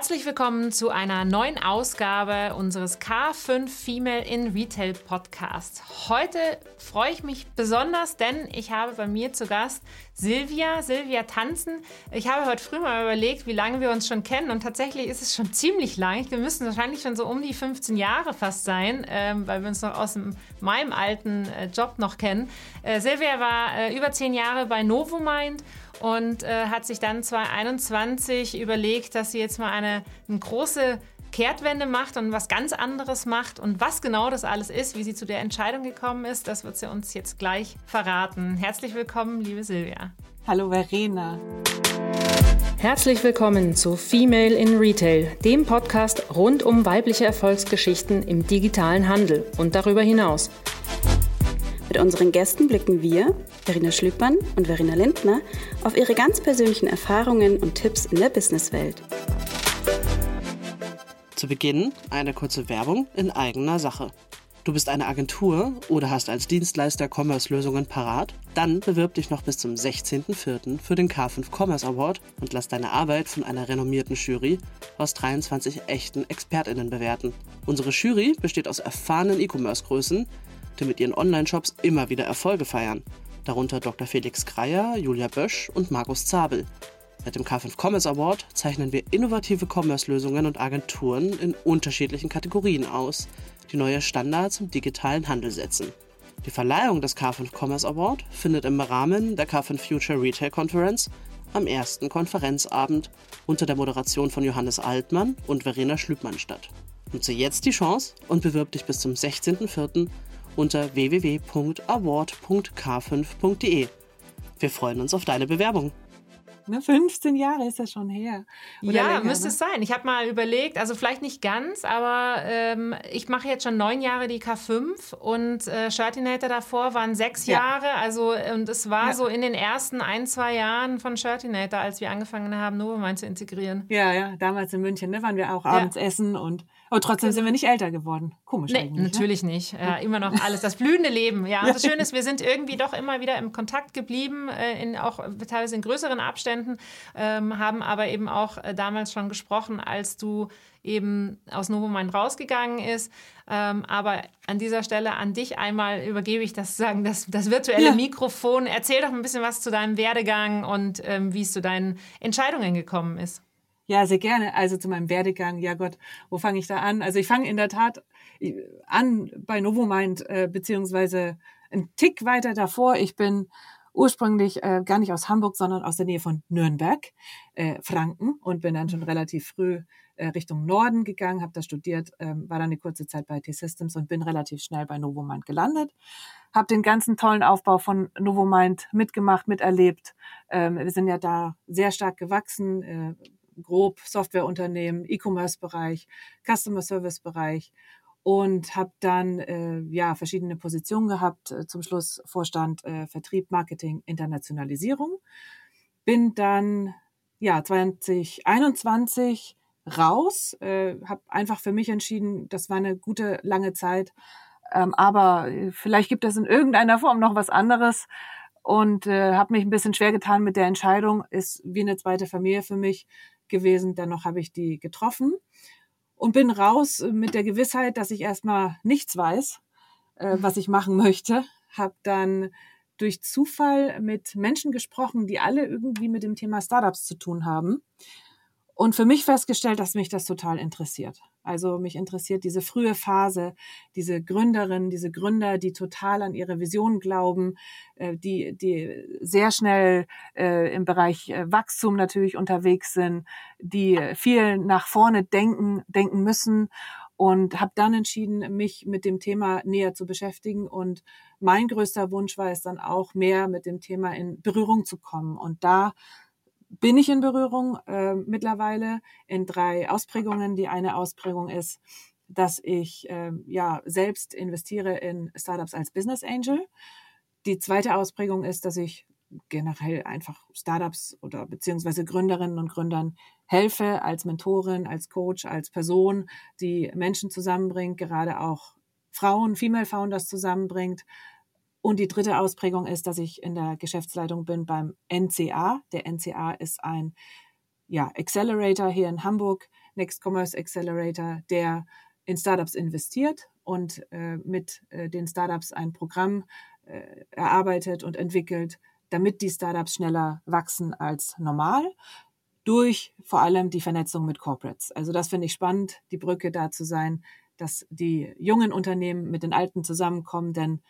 Herzlich willkommen zu einer neuen Ausgabe unseres K5 Female in Retail Podcast. Heute freue ich mich besonders, denn ich habe bei mir zu Gast Silvia, Silvia Tanzen. Ich habe heute früh mal überlegt, wie lange wir uns schon kennen und tatsächlich ist es schon ziemlich lang. Wir müssen wahrscheinlich schon so um die 15 Jahre fast sein, ähm, weil wir uns noch aus meinem alten äh, Job noch kennen. Äh, Silvia war äh, über zehn Jahre bei Novomind und äh, hat sich dann 2021 überlegt, dass sie jetzt mal eine, eine große Kehrtwende macht und was ganz anderes macht. Und was genau das alles ist, wie sie zu der Entscheidung gekommen ist, das wird sie uns jetzt gleich verraten. Herzlich willkommen, liebe Silvia. Hallo Verena. Herzlich willkommen zu Female in Retail, dem Podcast rund um weibliche Erfolgsgeschichten im digitalen Handel und darüber hinaus. Mit unseren Gästen blicken wir, Verena Schlüppmann und Verena Lindner, auf ihre ganz persönlichen Erfahrungen und Tipps in der Businesswelt. Zu Beginn eine kurze Werbung in eigener Sache. Du bist eine Agentur oder hast als Dienstleister Commerce-Lösungen parat? Dann bewirb dich noch bis zum 16.04. für den K5 Commerce Award und lass deine Arbeit von einer renommierten Jury aus 23 echten ExpertInnen bewerten. Unsere Jury besteht aus erfahrenen E-Commerce-Größen, die mit ihren Online-Shops immer wieder Erfolge feiern. Darunter Dr. Felix Kreier, Julia Bösch und Markus Zabel. Mit dem K5 Commerce Award zeichnen wir innovative Commerce-Lösungen und Agenturen in unterschiedlichen Kategorien aus, die neue Standards im digitalen Handel setzen. Die Verleihung des K5 Commerce Award findet im Rahmen der K5 Future Retail Conference am ersten Konferenzabend unter der Moderation von Johannes Altmann und Verena Schlübmann statt. Nutze jetzt die Chance und bewirb dich bis zum 16.04 unter www.award.k5.de. Wir freuen uns auf deine Bewerbung. 15 ne, Jahre ist das schon her. Oder ja, länger, müsste ne? es sein. Ich habe mal überlegt, also vielleicht nicht ganz, aber ähm, ich mache jetzt schon neun Jahre die K5 und äh, Shirtinator davor waren sechs ja. Jahre. Also und es war ja. so in den ersten ein, zwei Jahren von Shirtinator, als wir angefangen haben, Novomind zu integrieren. Ja, ja, damals in München ne, waren wir auch abends ja. essen und aber trotzdem sind wir nicht älter geworden. Komisch nee, eigentlich. Natürlich ne? nicht. Ja, immer noch alles. Das blühende Leben. Ja, und das Schöne ist, wir sind irgendwie doch immer wieder im Kontakt geblieben, äh, in, auch teilweise in größeren Abständen, ähm, haben aber eben auch äh, damals schon gesprochen, als du eben aus Novomind rausgegangen ist. Ähm, aber an dieser Stelle an dich einmal übergebe ich das, sagen, das, das virtuelle ja. Mikrofon. Erzähl doch ein bisschen was zu deinem Werdegang und ähm, wie es zu deinen Entscheidungen gekommen ist. Ja, sehr gerne. Also zu meinem Werdegang. Ja Gott, wo fange ich da an? Also ich fange in der Tat äh, an bei Novomind, äh, beziehungsweise ein Tick weiter davor. Ich bin ursprünglich äh, gar nicht aus Hamburg, sondern aus der Nähe von Nürnberg, äh, Franken, und bin dann schon relativ früh äh, Richtung Norden gegangen, habe da studiert, äh, war dann eine kurze Zeit bei T-Systems und bin relativ schnell bei Novomind gelandet. Habe den ganzen tollen Aufbau von Novomind mitgemacht, miterlebt. Ähm, wir sind ja da sehr stark gewachsen, äh, grob Softwareunternehmen, E-Commerce-Bereich, Customer Service-Bereich und habe dann äh, ja verschiedene Positionen gehabt. Äh, zum Schluss Vorstand äh, Vertrieb, Marketing, Internationalisierung. Bin dann ja 2021 raus, äh, habe einfach für mich entschieden, das war eine gute lange Zeit, ähm, aber äh, vielleicht gibt es in irgendeiner Form noch was anderes und äh, habe mich ein bisschen schwer getan mit der Entscheidung. Ist wie eine zweite Familie für mich gewesen. Dennoch habe ich die getroffen und bin raus mit der Gewissheit, dass ich erstmal nichts weiß, äh, was ich machen möchte. Habe dann durch Zufall mit Menschen gesprochen, die alle irgendwie mit dem Thema Startups zu tun haben und für mich festgestellt, dass mich das total interessiert. Also mich interessiert diese frühe Phase, diese Gründerinnen, diese Gründer, die total an ihre Vision glauben, äh, die, die sehr schnell äh, im Bereich äh, Wachstum natürlich unterwegs sind, die viel nach vorne denken, denken müssen und habe dann entschieden, mich mit dem Thema näher zu beschäftigen. Und mein größter Wunsch war es dann auch, mehr mit dem Thema in Berührung zu kommen. Und da bin ich in Berührung äh, mittlerweile in drei Ausprägungen. Die eine Ausprägung ist, dass ich äh, ja selbst investiere in Startups als Business Angel. Die zweite Ausprägung ist, dass ich generell einfach Startups oder beziehungsweise Gründerinnen und Gründern helfe als Mentorin, als Coach, als Person, die Menschen zusammenbringt, gerade auch Frauen, Female Founders zusammenbringt, und die dritte Ausprägung ist, dass ich in der Geschäftsleitung bin beim NCA. Der NCA ist ein ja, Accelerator hier in Hamburg, Next Commerce Accelerator, der in Startups investiert und äh, mit äh, den Startups ein Programm äh, erarbeitet und entwickelt, damit die Startups schneller wachsen als normal durch vor allem die Vernetzung mit Corporates. Also das finde ich spannend, die Brücke da zu sein, dass die jungen Unternehmen mit den alten zusammenkommen, denn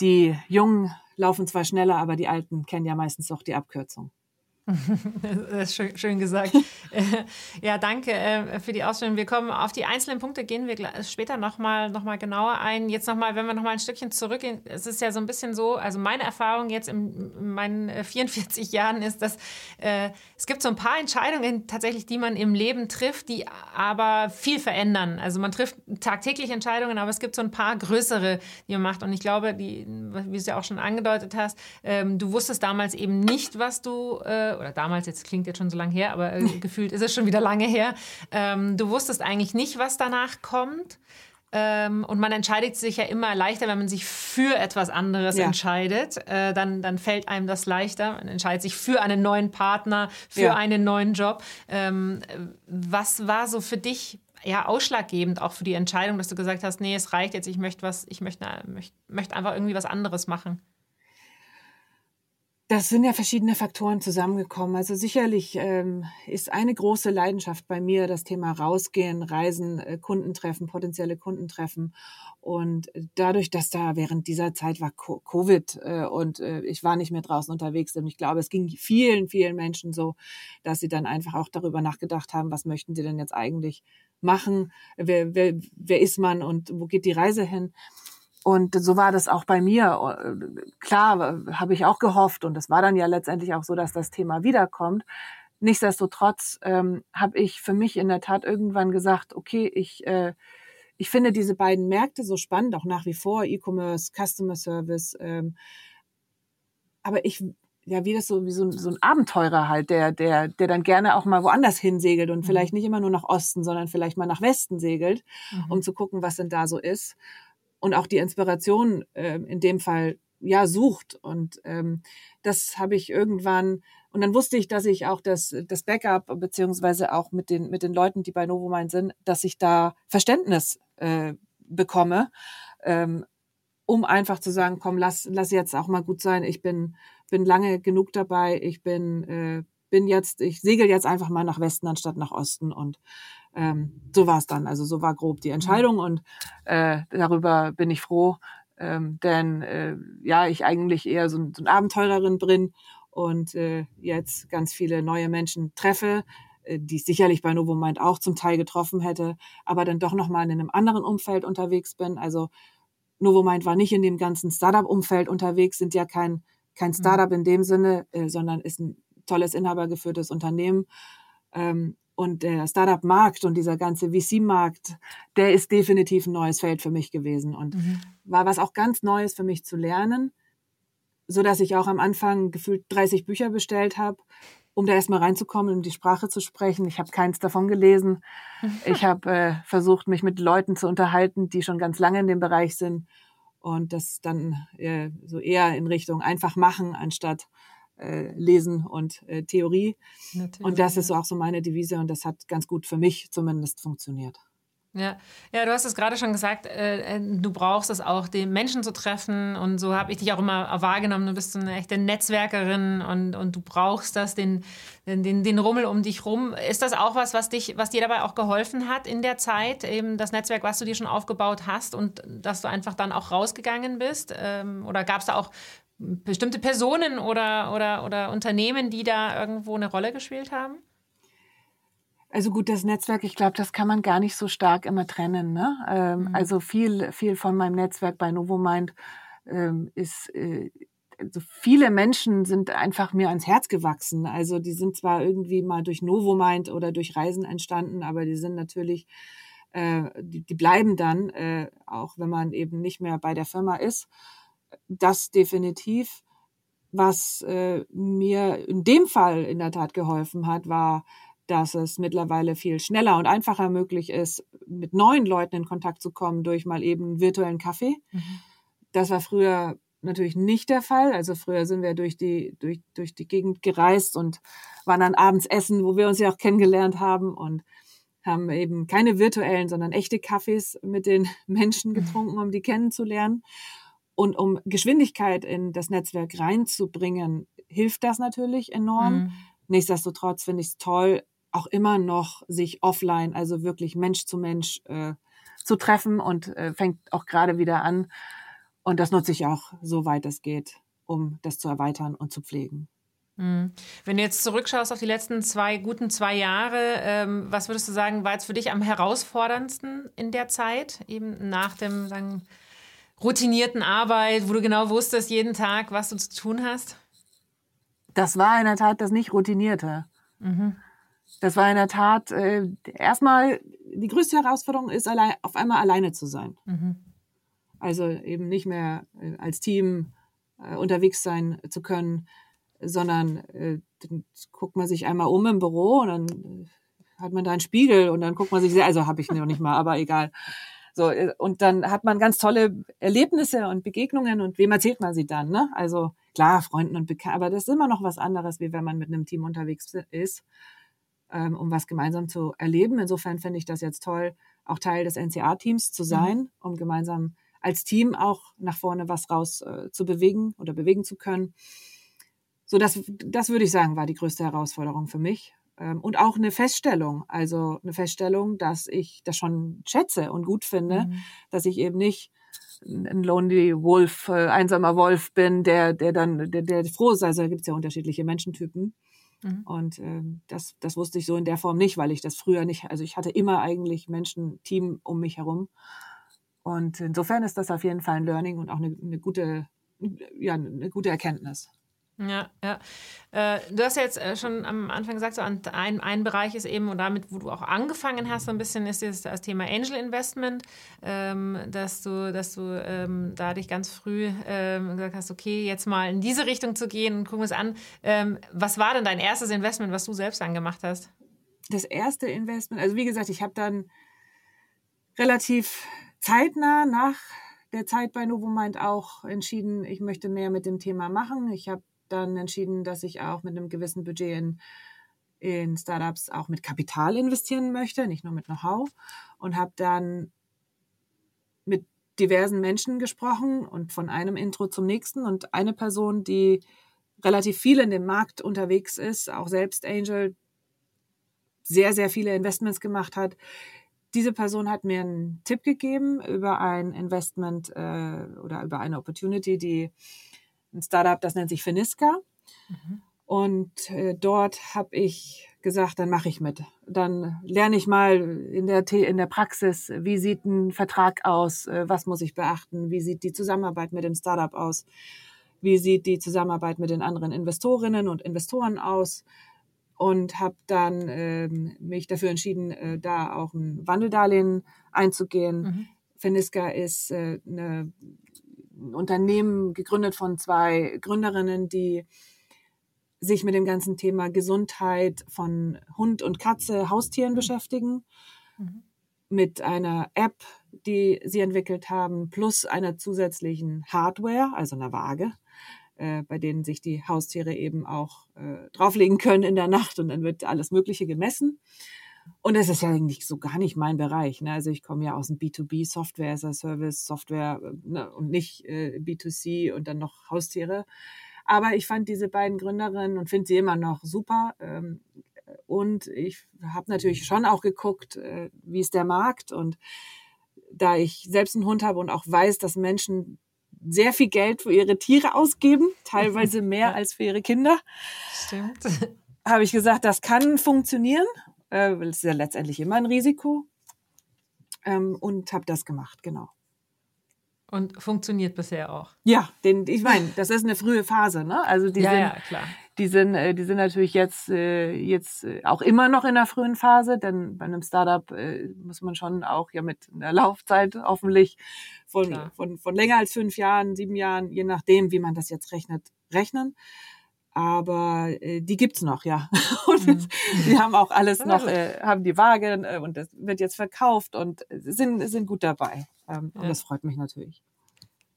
die Jungen laufen zwar schneller, aber die Alten kennen ja meistens auch die Abkürzung. Das ist schön, schön gesagt. ja, danke äh, für die Ausstellung. Wir kommen auf die einzelnen Punkte, gehen wir später nochmal noch mal genauer ein. Jetzt nochmal, wenn wir nochmal ein Stückchen zurückgehen, es ist ja so ein bisschen so, also meine Erfahrung jetzt in, in meinen 44 äh, Jahren ist, dass äh, es gibt so ein paar Entscheidungen tatsächlich, die man im Leben trifft, die aber viel verändern. Also man trifft tagtäglich Entscheidungen, aber es gibt so ein paar größere, die man macht. Und ich glaube, die, wie du es ja auch schon angedeutet hast, ähm, du wusstest damals eben nicht, was du äh, oder damals, jetzt klingt jetzt schon so lange her, aber äh, gefühlt ist es schon wieder lange her, ähm, du wusstest eigentlich nicht, was danach kommt. Ähm, und man entscheidet sich ja immer leichter, wenn man sich für etwas anderes ja. entscheidet. Äh, dann, dann fällt einem das leichter. Man entscheidet sich für einen neuen Partner, für ja. einen neuen Job. Ähm, was war so für dich ja ausschlaggebend auch für die Entscheidung, dass du gesagt hast, nee, es reicht jetzt, ich möchte was, ich möchte, möchte, möchte einfach irgendwie was anderes machen? Das sind ja verschiedene Faktoren zusammengekommen. Also sicherlich ähm, ist eine große Leidenschaft bei mir das Thema Rausgehen, Reisen, äh, Kundentreffen, potenzielle Kundentreffen. Und dadurch, dass da während dieser Zeit war Covid äh, und äh, ich war nicht mehr draußen unterwegs und ich glaube, es ging vielen, vielen Menschen so, dass sie dann einfach auch darüber nachgedacht haben, was möchten sie denn jetzt eigentlich machen? Wer, wer, wer ist man und wo geht die Reise hin? Und so war das auch bei mir. Klar, habe ich auch gehofft und es war dann ja letztendlich auch so, dass das Thema wiederkommt. Nichtsdestotrotz ähm, habe ich für mich in der Tat irgendwann gesagt, okay, ich, äh, ich finde diese beiden Märkte so spannend, auch nach wie vor, E-Commerce, Customer Service. Ähm, aber ich, ja, wie das so, wie so, so ein Abenteurer halt, der, der, der dann gerne auch mal woanders hinsegelt und mhm. vielleicht nicht immer nur nach Osten, sondern vielleicht mal nach Westen segelt, mhm. um zu gucken, was denn da so ist und auch die Inspiration äh, in dem Fall ja sucht. Und ähm, das habe ich irgendwann, und dann wusste ich, dass ich auch das, das Backup, beziehungsweise auch mit den, mit den Leuten, die bei Novomind sind, dass ich da Verständnis äh, bekomme, ähm, um einfach zu sagen, komm, lass, lass jetzt auch mal gut sein. Ich bin, bin lange genug dabei. Ich bin, äh, bin jetzt, ich segel jetzt einfach mal nach Westen anstatt nach Osten und ähm, so war es dann. Also so war grob die Entscheidung und äh, darüber bin ich froh, ähm, denn äh, ja, ich eigentlich eher so, so ein Abenteurerin bin und äh, jetzt ganz viele neue Menschen treffe, äh, die ich sicherlich bei Novo Mind auch zum Teil getroffen hätte, aber dann doch nochmal in einem anderen Umfeld unterwegs bin. Also Novo Mind war nicht in dem ganzen Startup-Umfeld unterwegs, sind ja kein, kein mhm. Startup in dem Sinne, äh, sondern ist ein tolles inhabergeführtes Unternehmen. Ähm, und der Startup-Markt und dieser ganze VC-Markt, der ist definitiv ein neues Feld für mich gewesen und mhm. war was auch ganz Neues für mich zu lernen, so dass ich auch am Anfang gefühlt 30 Bücher bestellt habe, um da erstmal reinzukommen, um die Sprache zu sprechen. Ich habe keins davon gelesen. Ich habe äh, versucht, mich mit Leuten zu unterhalten, die schon ganz lange in dem Bereich sind und das dann äh, so eher in Richtung einfach machen, anstatt äh, Lesen und äh, Theorie. Natürlich, und das ist auch so meine Devise und das hat ganz gut für mich zumindest funktioniert. Ja, ja, du hast es gerade schon gesagt, äh, äh, du brauchst es auch, den Menschen zu treffen und so habe ich dich auch immer wahrgenommen. Du bist so eine echte Netzwerkerin und, und du brauchst das, den, den, den Rummel um dich rum. Ist das auch was, was dich, was dir dabei auch geholfen hat in der Zeit, eben das Netzwerk, was du dir schon aufgebaut hast und dass du einfach dann auch rausgegangen bist? Ähm, oder gab es da auch bestimmte Personen oder, oder, oder Unternehmen, die da irgendwo eine Rolle gespielt haben? Also gut, das Netzwerk, ich glaube, das kann man gar nicht so stark immer trennen. Ne? Ähm, mhm. Also viel, viel von meinem Netzwerk bei Novomind ähm, ist, äh, also viele Menschen sind einfach mir ans Herz gewachsen. Also die sind zwar irgendwie mal durch Novomind oder durch Reisen entstanden, aber die sind natürlich, äh, die, die bleiben dann, äh, auch wenn man eben nicht mehr bei der Firma ist das definitiv. Was äh, mir in dem Fall in der Tat geholfen hat, war, dass es mittlerweile viel schneller und einfacher möglich ist, mit neuen Leuten in Kontakt zu kommen durch mal eben einen virtuellen Kaffee. Mhm. Das war früher natürlich nicht der Fall. Also früher sind wir durch die, durch, durch die Gegend gereist und waren dann abends essen, wo wir uns ja auch kennengelernt haben und haben eben keine virtuellen, sondern echte Kaffees mit den Menschen getrunken, um die kennenzulernen. Und um Geschwindigkeit in das Netzwerk reinzubringen, hilft das natürlich enorm. Mhm. Nichtsdestotrotz finde ich es toll, auch immer noch sich offline, also wirklich Mensch zu Mensch äh, zu treffen und äh, fängt auch gerade wieder an. Und das nutze ich auch, soweit es geht, um das zu erweitern und zu pflegen. Mhm. Wenn du jetzt zurückschaust auf die letzten zwei guten zwei Jahre, ähm, was würdest du sagen, war jetzt für dich am herausforderndsten in der Zeit, eben nach dem sagen, routinierten Arbeit, wo du genau wusstest jeden Tag, was du zu tun hast? Das war in der Tat das nicht routinierte. Mhm. Das war in der Tat äh, erstmal die größte Herausforderung ist, allein, auf einmal alleine zu sein. Mhm. Also eben nicht mehr äh, als Team äh, unterwegs sein zu können, sondern äh, dann guckt man sich einmal um im Büro und dann äh, hat man da einen Spiegel und dann guckt man sich, sehr, also habe ich noch nicht mal, aber egal. So, äh, und dann hat man ganz tolle Erlebnisse und Begegnungen und wem erzählt man sie dann, ne? Also klar, Freunden und Bekannten, aber das ist immer noch was anderes, wie wenn man mit einem Team unterwegs ist, ähm, um was gemeinsam zu erleben. Insofern finde ich das jetzt toll, auch Teil des NCA-Teams zu mhm. sein, mhm. um gemeinsam als Team auch nach vorne was raus äh, zu bewegen oder bewegen zu können. So, das, das würde ich sagen, war die größte Herausforderung für mich. Ähm, und auch eine Feststellung, also eine Feststellung, dass ich das schon schätze und gut finde, mhm. dass ich eben nicht ein Lonely Wolf, äh, einsamer Wolf bin, der, der dann, der, der froh ist. Also da gibt es ja unterschiedliche Menschentypen. Mhm. Und ähm, das, das wusste ich so in der Form nicht, weil ich das früher nicht, also ich hatte immer eigentlich Menschen, Team um mich herum. Und insofern ist das auf jeden Fall ein Learning und auch eine, eine gute, ja, eine gute Erkenntnis. Ja, ja. Äh, du hast ja jetzt äh, schon am Anfang gesagt, so ein, ein Bereich ist eben, und damit, wo du auch angefangen hast, so ein bisschen, ist das, das Thema Angel Investment, ähm, dass du, dass du ähm, da dich ganz früh ähm, gesagt hast, okay, jetzt mal in diese Richtung zu gehen und gucken wir es an. Was war denn dein erstes Investment, was du selbst angemacht hast? Das erste Investment, also wie gesagt, ich habe dann relativ zeitnah nach der Zeit bei Novomind auch entschieden, ich möchte mehr mit dem Thema machen. Ich habe dann entschieden, dass ich auch mit einem gewissen Budget in, in Startups auch mit Kapital investieren möchte, nicht nur mit Know-how. Und habe dann mit diversen Menschen gesprochen und von einem Intro zum nächsten. Und eine Person, die relativ viel in dem Markt unterwegs ist, auch selbst Angel, sehr, sehr viele Investments gemacht hat, diese Person hat mir einen Tipp gegeben über ein Investment äh, oder über eine Opportunity, die ein Startup, das nennt sich Finiska. Mhm. Und äh, dort habe ich gesagt, dann mache ich mit. Dann lerne ich mal in der, in der Praxis, wie sieht ein Vertrag aus, äh, was muss ich beachten, wie sieht die Zusammenarbeit mit dem Startup aus, wie sieht die Zusammenarbeit mit den anderen Investorinnen und Investoren aus, und habe dann ähm, mich dafür entschieden, äh, da auch ein Wandeldarlehen einzugehen. Mhm. Finiska ist äh, eine, ein Unternehmen gegründet von zwei Gründerinnen, die sich mit dem ganzen Thema Gesundheit von Hund und Katze, Haustieren beschäftigen. Mhm. Mit einer App, die sie entwickelt haben, plus einer zusätzlichen Hardware, also einer Waage, äh, bei denen sich die Haustiere eben auch äh, drauflegen können in der Nacht und dann wird alles Mögliche gemessen. Und das ist ja eigentlich so gar nicht mein Bereich. Ne? Also ich komme ja aus dem B2B, Software as a Service, Software ne? und nicht äh, B2C und dann noch Haustiere. Aber ich fand diese beiden Gründerinnen und finde sie immer noch super. Ähm, und ich habe natürlich schon auch geguckt, äh, wie ist der Markt. Und da ich selbst einen Hund habe und auch weiß, dass Menschen sehr viel Geld für ihre Tiere ausgeben, teilweise mehr als für ihre Kinder. Stimmt. Habe ich gesagt, das kann funktionieren. Äh, das ist ja letztendlich immer ein Risiko. Ähm, und habe das gemacht, genau. Und funktioniert bisher auch. Ja, den, ich meine, das ist eine frühe Phase, ne? Also die ja, sind, ja, klar. Die sind, äh, die sind natürlich jetzt, äh, jetzt auch immer noch in der frühen Phase, denn bei einem Startup muss man schon auch ja mit einer Laufzeit hoffentlich von, von, von länger als fünf Jahren, sieben Jahren, je nachdem, wie man das jetzt rechnet, rechnen. Aber äh, die gibt's noch, ja. Und mhm. die haben auch alles noch, äh, haben die Waage äh, und das wird jetzt verkauft und sind, sind gut dabei. Ähm, ja. Und das freut mich natürlich.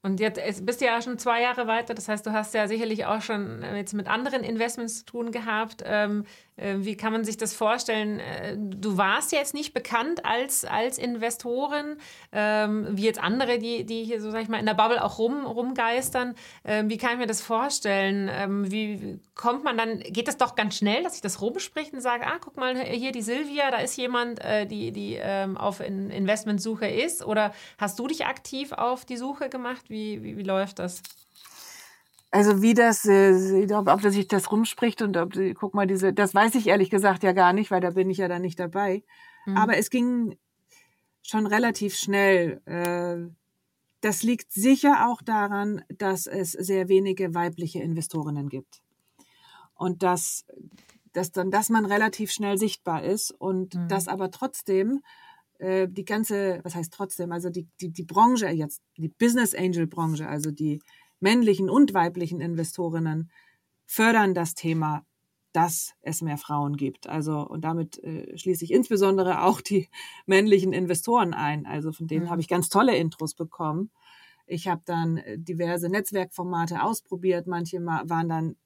Und jetzt bist du ja schon zwei Jahre weiter, das heißt, du hast ja sicherlich auch schon äh, jetzt mit anderen Investments zu tun gehabt. Ähm, äh, wie kann man sich das vorstellen? Äh, du warst jetzt nicht bekannt als, als Investorin, ähm, wie jetzt andere, die, die hier so, sag ich mal, in der Bubble auch rum, rumgeistern. Ähm, wie kann ich mir das vorstellen? Ähm, wie kommt man dann, geht das doch ganz schnell, dass ich das rumspricht und sage, ah, guck mal, hier die Silvia, da ist jemand, äh, die, die ähm, auf in Investmentsuche ist? Oder hast du dich aktiv auf die Suche gemacht? Wie, wie, wie läuft das? Also wie das, äh, ob, ob sich das rumspricht und ob, guck mal, diese, das weiß ich ehrlich gesagt ja gar nicht, weil da bin ich ja dann nicht dabei. Mhm. Aber es ging schon relativ schnell. Äh, das liegt sicher auch daran, dass es sehr wenige weibliche Investorinnen gibt. Und dass, dass dann, dass man relativ schnell sichtbar ist und mhm. dass aber trotzdem äh, die ganze, was heißt trotzdem, also die, die, die Branche jetzt, die Business Angel Branche, also die männlichen und weiblichen Investorinnen fördern das Thema, dass es mehr Frauen gibt. Also, und damit äh, schließe ich insbesondere auch die männlichen Investoren ein. Also von denen mhm. habe ich ganz tolle Intros bekommen. Ich habe dann äh, diverse Netzwerkformate ausprobiert. Manche waren dann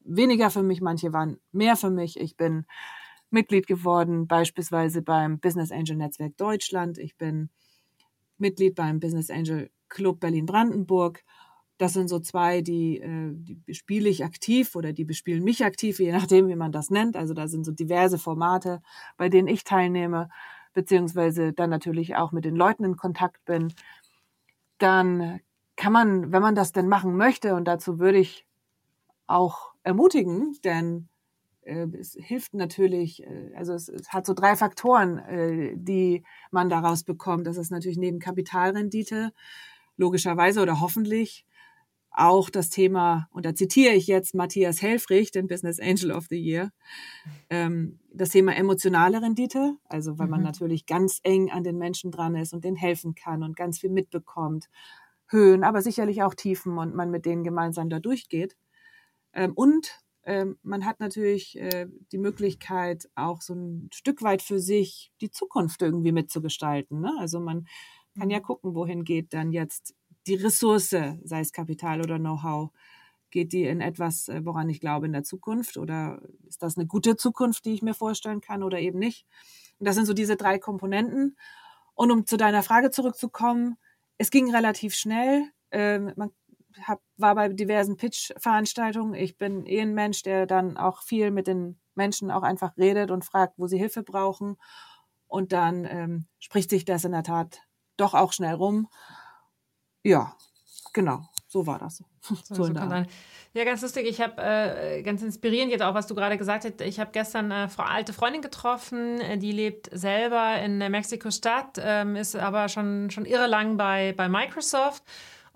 weniger für mich, manche waren mehr für mich. Ich bin Mitglied geworden, beispielsweise beim Business Angel Netzwerk Deutschland. Ich bin Mitglied beim Business Angel Club Berlin-Brandenburg. Das sind so zwei, die, äh, die bespiele ich aktiv oder die bespielen mich aktiv, je nachdem, wie man das nennt. Also da sind so diverse Formate, bei denen ich teilnehme, beziehungsweise dann natürlich auch mit den Leuten in Kontakt bin. Dann kann man, wenn man das denn machen möchte, und dazu würde ich auch ermutigen, denn äh, es hilft natürlich, äh, also es, hat so drei Faktoren, äh, die man daraus bekommt. Das ist natürlich neben Kapitalrendite, logischerweise oder hoffentlich, auch das Thema, und da zitiere ich jetzt Matthias Helfrich, den Business Angel of the Year, ähm, das Thema emotionale Rendite, also weil man mhm. natürlich ganz eng an den Menschen dran ist und denen helfen kann und ganz viel mitbekommt. Höhen, aber sicherlich auch Tiefen und man mit denen gemeinsam da durchgeht. Ähm, und ähm, man hat natürlich äh, die Möglichkeit, auch so ein Stück weit für sich die Zukunft irgendwie mitzugestalten. Ne? Also man kann ja mhm. gucken, wohin geht dann jetzt die Ressource, sei es Kapital oder Know-how. Geht die in etwas, äh, woran ich glaube in der Zukunft? Oder ist das eine gute Zukunft, die ich mir vorstellen kann oder eben nicht? Und das sind so diese drei Komponenten. Und um zu deiner Frage zurückzukommen, es ging relativ schnell. Ähm, man hab, war bei diversen Pitch-Veranstaltungen. Ich bin eh ein Mensch, der dann auch viel mit den Menschen auch einfach redet und fragt, wo sie Hilfe brauchen. Und dann ähm, spricht sich das in der Tat doch auch schnell rum. Ja, genau, so war das. So, so ja, ganz lustig. Ich habe äh, ganz inspirierend jetzt auch, was du gerade gesagt hast. Ich habe gestern eine alte Freundin getroffen, äh, die lebt selber in Mexiko-Stadt, ähm, ist aber schon, schon irre lang bei, bei Microsoft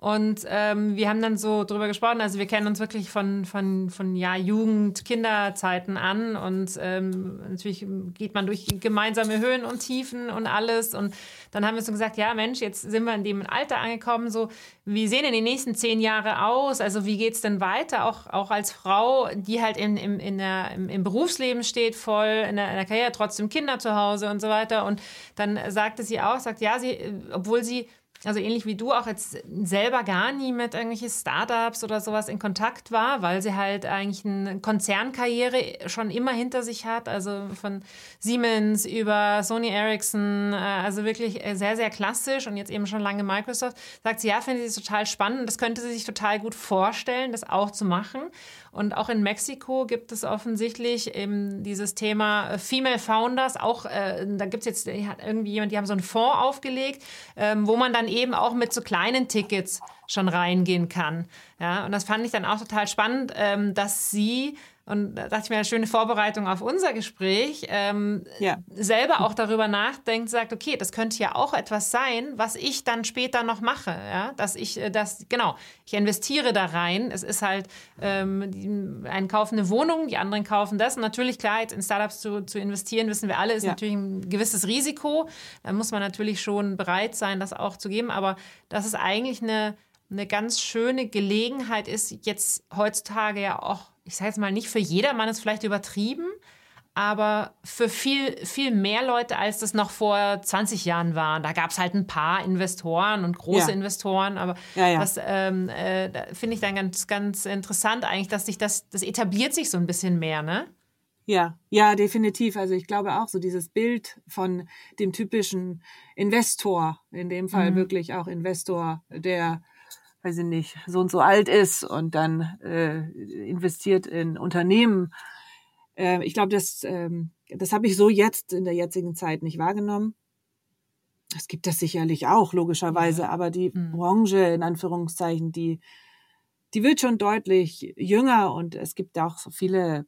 und ähm, wir haben dann so drüber gesprochen, also wir kennen uns wirklich von, von, von ja, Jugend, Kinderzeiten an und ähm, natürlich geht man durch gemeinsame Höhen und Tiefen und alles. Und dann haben wir so gesagt, ja Mensch, jetzt sind wir in dem Alter angekommen, so wie sehen denn die nächsten zehn Jahre aus? Also wie geht's denn weiter, auch, auch als Frau, die halt in, in, in der, im, im Berufsleben steht, voll in der, in der Karriere, trotzdem Kinder zu Hause und so weiter. Und dann sagte sie auch, sagt, ja, sie, obwohl sie also ähnlich wie du auch jetzt selber gar nie mit irgendwelchen Startups oder sowas in Kontakt war, weil sie halt eigentlich eine Konzernkarriere schon immer hinter sich hat, also von Siemens über Sony Ericsson, äh, also wirklich sehr, sehr klassisch und jetzt eben schon lange Microsoft, sagt sie, ja, finde sie total spannend, das könnte sie sich total gut vorstellen, das auch zu machen. Und auch in Mexiko gibt es offensichtlich eben dieses Thema äh, Female Founders. Auch äh, da gibt es jetzt hat irgendwie jemand, die haben so einen Fonds aufgelegt, ähm, wo man dann eben auch mit so kleinen Tickets schon reingehen kann. Ja, und das fand ich dann auch total spannend, ähm, dass sie und da dachte ich mir, eine schöne Vorbereitung auf unser Gespräch, ähm, ja. selber auch darüber nachdenkt, sagt, okay, das könnte ja auch etwas sein, was ich dann später noch mache. Ja? Dass ich äh, das, genau, ich investiere da rein. Es ist halt, ähm, die einen kaufen eine Wohnung, die anderen kaufen das. Und natürlich, klar, jetzt in Startups zu, zu investieren, wissen wir alle, ist ja. natürlich ein gewisses Risiko. Da muss man natürlich schon bereit sein, das auch zu geben. Aber das ist eigentlich eine, eine ganz schöne Gelegenheit ist, jetzt heutzutage ja auch ich sage jetzt mal nicht für jedermann ist vielleicht übertrieben, aber für viel, viel mehr Leute, als das noch vor 20 Jahren war. Da gab es halt ein paar Investoren und große ja. Investoren, aber ja, ja. das ähm, äh, finde ich dann ganz, ganz interessant eigentlich, dass sich das, das etabliert sich so ein bisschen mehr, ne? Ja, ja, definitiv. Also ich glaube auch so dieses Bild von dem typischen Investor, in dem Fall mhm. wirklich auch Investor, der weiß ich nicht, so und so alt ist und dann äh, investiert in Unternehmen. Äh, ich glaube, das, ähm, das habe ich so jetzt in der jetzigen Zeit nicht wahrgenommen. Es gibt das sicherlich auch, logischerweise, aber die mhm. Branche, in Anführungszeichen, die, die wird schon deutlich jünger und es gibt auch so viele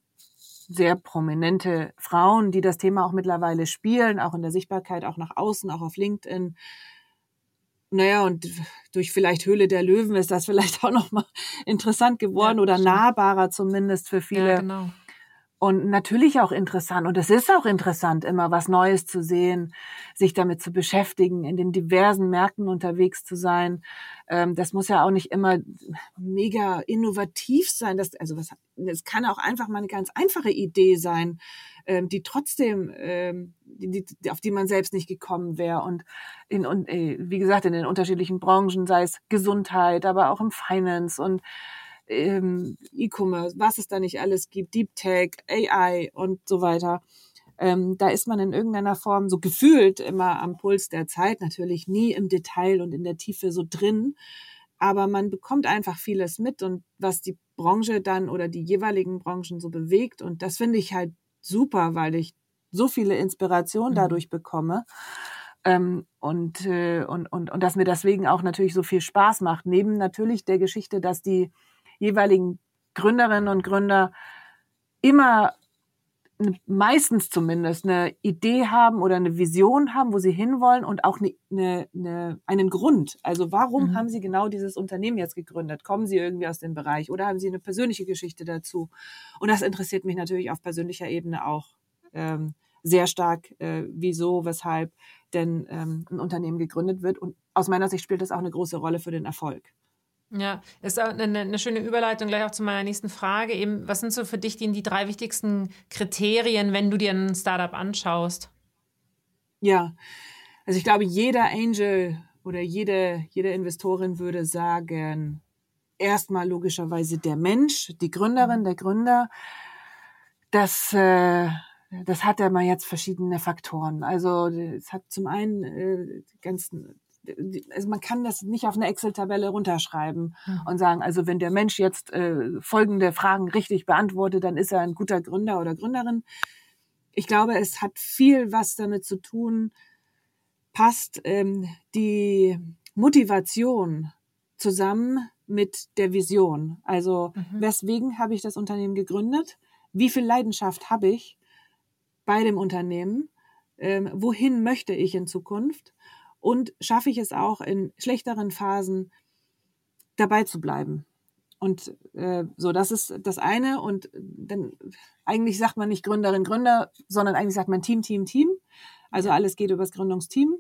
sehr prominente Frauen, die das Thema auch mittlerweile spielen, auch in der Sichtbarkeit, auch nach außen, auch auf LinkedIn. Naja, und durch vielleicht Höhle der Löwen ist das vielleicht auch nochmal interessant geworden ja, oder stimmt. nahbarer zumindest für viele. Ja, genau. Und natürlich auch interessant. Und es ist auch interessant, immer was Neues zu sehen, sich damit zu beschäftigen, in den diversen Märkten unterwegs zu sein. Ähm, das muss ja auch nicht immer mega innovativ sein. Das, also was, es kann auch einfach mal eine ganz einfache Idee sein, ähm, die trotzdem, ähm, auf die man selbst nicht gekommen wäre. Und in, und äh, wie gesagt, in den unterschiedlichen Branchen, sei es Gesundheit, aber auch im Finance und ähm, E-Commerce, was es da nicht alles gibt, Deep Tech, AI und so weiter. Ähm, da ist man in irgendeiner Form so gefühlt immer am Puls der Zeit, natürlich nie im Detail und in der Tiefe so drin, aber man bekommt einfach vieles mit und was die Branche dann oder die jeweiligen Branchen so bewegt und das finde ich halt super, weil ich so viele Inspirationen mhm. dadurch bekomme. Ähm, und, äh, und, und, und dass mir deswegen auch natürlich so viel Spaß macht. Neben natürlich der Geschichte, dass die jeweiligen Gründerinnen und Gründer immer meistens zumindest eine Idee haben oder eine Vision haben, wo sie hinwollen und auch eine, eine, eine, einen Grund. Also warum mhm. haben sie genau dieses Unternehmen jetzt gegründet? Kommen sie irgendwie aus dem Bereich oder haben sie eine persönliche Geschichte dazu? Und das interessiert mich natürlich auf persönlicher Ebene auch ähm, sehr stark, äh, wieso, weshalb denn ähm, ein Unternehmen gegründet wird. Und aus meiner Sicht spielt das auch eine große Rolle für den Erfolg. Ja, ist eine, eine schöne Überleitung gleich auch zu meiner nächsten Frage. Eben, was sind so für dich die, die drei wichtigsten Kriterien, wenn du dir ein Startup anschaust? Ja, also ich glaube, jeder Angel oder jede, jede Investorin würde sagen, erstmal logischerweise der Mensch, die Gründerin, der Gründer. Das, äh, das hat ja mal jetzt verschiedene Faktoren. Also es hat zum einen äh, ganz also man kann das nicht auf eine Excel-Tabelle runterschreiben mhm. und sagen, also wenn der Mensch jetzt äh, folgende Fragen richtig beantwortet, dann ist er ein guter Gründer oder Gründerin. Ich glaube, es hat viel was damit zu tun, passt ähm, die Motivation zusammen mit der Vision. Also mhm. weswegen habe ich das Unternehmen gegründet? Wie viel Leidenschaft habe ich bei dem Unternehmen? Ähm, wohin möchte ich in Zukunft? Und schaffe ich es auch in schlechteren Phasen dabei zu bleiben. Und äh, so, das ist das eine. Und dann eigentlich sagt man nicht Gründerin, Gründer, sondern eigentlich sagt man Team, Team, Team. Also alles geht über das Gründungsteam.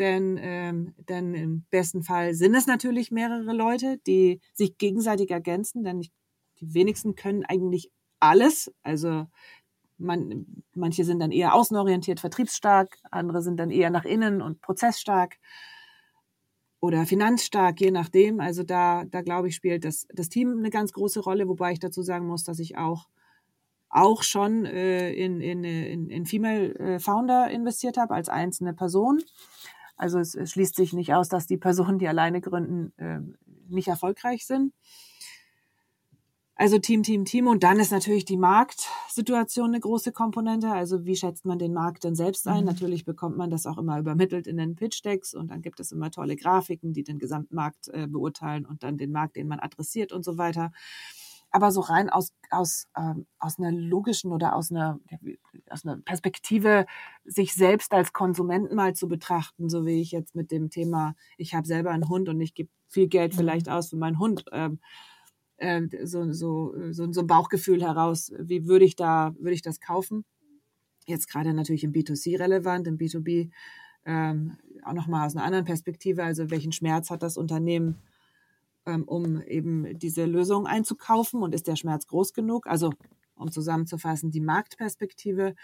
Denn, ähm, denn im besten Fall sind es natürlich mehrere Leute, die sich gegenseitig ergänzen, denn ich, die wenigsten können eigentlich alles. Also man, manche sind dann eher außenorientiert, vertriebsstark, andere sind dann eher nach innen und prozessstark oder finanzstark, je nachdem. Also da, da glaube ich, spielt das, das Team eine ganz große Rolle, wobei ich dazu sagen muss, dass ich auch, auch schon äh, in, in, in, in Female äh, Founder investiert habe als einzelne Person. Also es, es schließt sich nicht aus, dass die Personen, die alleine gründen, äh, nicht erfolgreich sind. Also Team, Team, Team. Und dann ist natürlich die Marktsituation eine große Komponente. Also wie schätzt man den Markt denn selbst ein? Mhm. Natürlich bekommt man das auch immer übermittelt in den Pitch-Decks und dann gibt es immer tolle Grafiken, die den Gesamtmarkt äh, beurteilen und dann den Markt, den man adressiert und so weiter. Aber so rein aus, aus, ähm, aus einer logischen oder aus einer, aus einer Perspektive, sich selbst als Konsumenten mal zu betrachten, so wie ich jetzt mit dem Thema, ich habe selber einen Hund und ich gebe viel Geld mhm. vielleicht aus für meinen Hund. Ähm, äh, so, so, so, so ein Bauchgefühl heraus, wie würde ich da, würde ich das kaufen? Jetzt gerade natürlich im B2C relevant, im B2B ähm, auch nochmal aus einer anderen Perspektive, also welchen Schmerz hat das Unternehmen, ähm, um eben diese Lösung einzukaufen und ist der Schmerz groß genug? Also um zusammenzufassen, die Marktperspektive.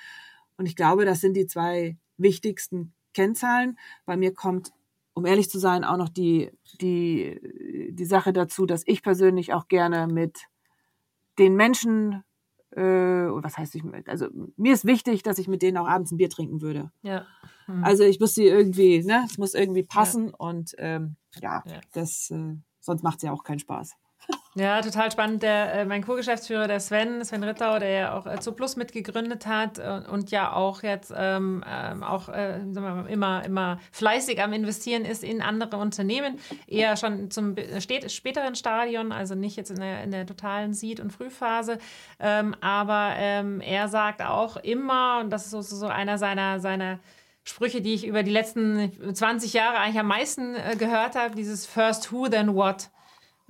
Und ich glaube, das sind die zwei wichtigsten Kennzahlen. Bei mir kommt, um ehrlich zu sein, auch noch die, die, die Sache dazu, dass ich persönlich auch gerne mit den Menschen, äh, was heißt ich, also mir ist wichtig, dass ich mit denen auch abends ein Bier trinken würde. Ja. Hm. Also ich muss sie irgendwie, ne, es muss irgendwie passen ja. und ähm, ja, ja, das, äh, sonst macht es ja auch keinen Spaß. Ja, total spannend. Der, äh, mein Co-Geschäftsführer, der Sven, Sven Rittau, der ja auch äh, zu mitgegründet hat und, und ja auch jetzt ähm, ähm auch äh, immer, immer fleißig am Investieren ist in andere Unternehmen, eher schon zum späteren Stadion, also nicht jetzt in der, in der totalen Seed- und Frühphase. Ähm, aber ähm, er sagt auch immer, und das ist so, so einer seiner, seiner Sprüche, die ich über die letzten 20 Jahre eigentlich am meisten äh, gehört habe, dieses First Who, then What.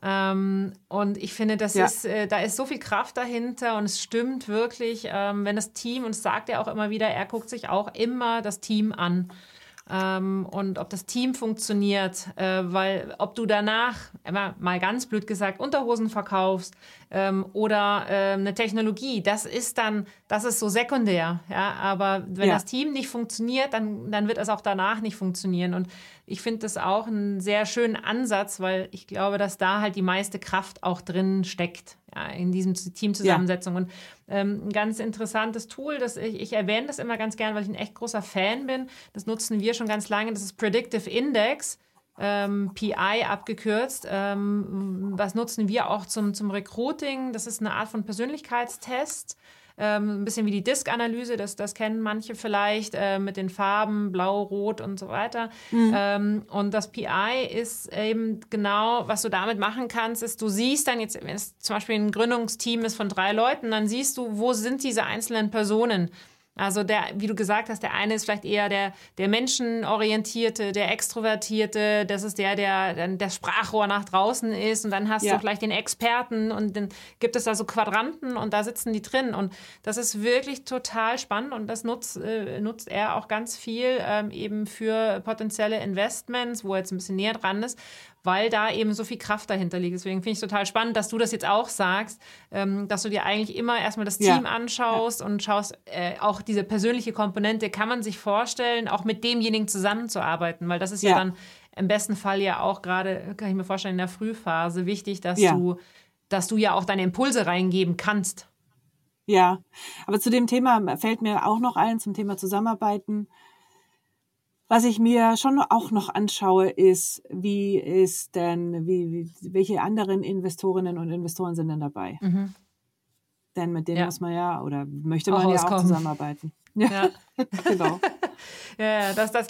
Ähm, und ich finde, das ja. ist, äh, da ist so viel Kraft dahinter und es stimmt wirklich, ähm, wenn das Team, und das sagt er auch immer wieder, er guckt sich auch immer das Team an. Ähm, und ob das Team funktioniert, äh, weil ob du danach, immer mal ganz blöd gesagt, Unterhosen verkaufst ähm, oder äh, eine Technologie, das ist dann, das ist so sekundär. Ja? Aber wenn ja. das Team nicht funktioniert, dann, dann wird es auch danach nicht funktionieren. Und ich finde das auch einen sehr schönen Ansatz, weil ich glaube, dass da halt die meiste Kraft auch drin steckt, in diesem Teamzusammensetzung. Ja. Und ähm, ein ganz interessantes Tool, das ich, ich erwähne das immer ganz gern, weil ich ein echt großer Fan bin. Das nutzen wir schon ganz lange. Das ist Predictive Index. Ähm, PI abgekürzt. Ähm, was nutzen wir auch zum, zum Recruiting? Das ist eine Art von Persönlichkeitstest ähm, ein bisschen wie die Disk-Analyse, das, das kennen manche vielleicht äh, mit den Farben Blau, Rot und so weiter. Mhm. Ähm, und das PI ist eben genau, was du damit machen kannst, ist, du siehst dann jetzt, wenn es zum Beispiel ein Gründungsteam ist von drei Leuten, dann siehst du, wo sind diese einzelnen Personen. Also der, wie du gesagt hast, der eine ist vielleicht eher der, der menschenorientierte, der extrovertierte, das ist der, der dann der Sprachrohr nach draußen ist. Und dann hast ja. du vielleicht den Experten und dann gibt es da so Quadranten und da sitzen die drin. Und das ist wirklich total spannend und das nutzt, äh, nutzt er auch ganz viel ähm, eben für potenzielle Investments, wo er jetzt ein bisschen näher dran ist, weil da eben so viel Kraft dahinter liegt. Deswegen finde ich es total spannend, dass du das jetzt auch sagst, ähm, dass du dir eigentlich immer erstmal das Team ja. anschaust ja. und schaust, äh, auch diese persönliche Komponente, kann man sich vorstellen, auch mit demjenigen zusammenzuarbeiten, weil das ist ja, ja dann im besten Fall ja auch gerade, kann ich mir vorstellen, in der Frühphase wichtig, dass du, dass du ja auch deine Impulse reingeben kannst. Ja, aber zu dem Thema fällt mir auch noch ein, zum Thema Zusammenarbeiten. Was ich mir schon auch noch anschaue, ist, wie ist denn, wie, wie welche anderen Investorinnen und Investoren sind denn dabei? Mhm. Denn mit denen ja. muss man ja oder möchte man auch ja auch zusammenarbeiten. Ja, genau. ja, das, das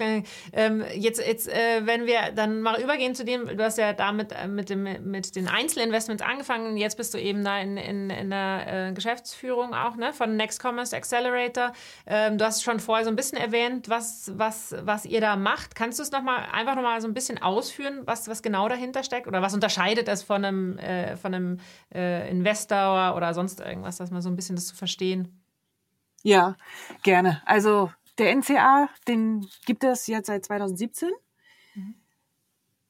ähm, jetzt, jetzt äh, wenn wir dann mal übergehen zu dem, du hast ja damit äh, mit, dem, mit den Einzelinvestments angefangen, jetzt bist du eben da in, in, in der äh, Geschäftsführung auch ne, von Next Commerce Accelerator. Ähm, du hast schon vorher so ein bisschen erwähnt, was, was, was ihr da macht. Kannst du es nochmal einfach nochmal so ein bisschen ausführen, was, was genau dahinter steckt oder was unterscheidet es von einem, äh, von einem äh, Investor oder sonst irgendwas, dass man so ein bisschen das zu verstehen? Ja, gerne. Also der NCA, den gibt es jetzt seit 2017. Mhm.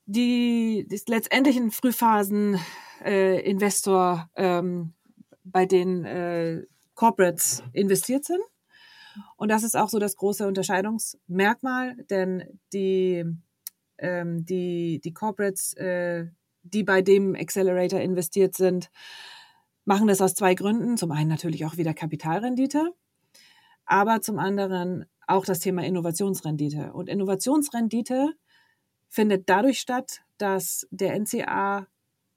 Die ist letztendlich ein Frühphasen-Investor, äh, ähm, bei den äh, Corporates investiert sind. Und das ist auch so das große Unterscheidungsmerkmal, denn die, ähm, die, die Corporates, äh, die bei dem Accelerator investiert sind, machen das aus zwei Gründen. Zum einen natürlich auch wieder Kapitalrendite aber zum anderen auch das Thema Innovationsrendite. Und Innovationsrendite findet dadurch statt, dass der NCA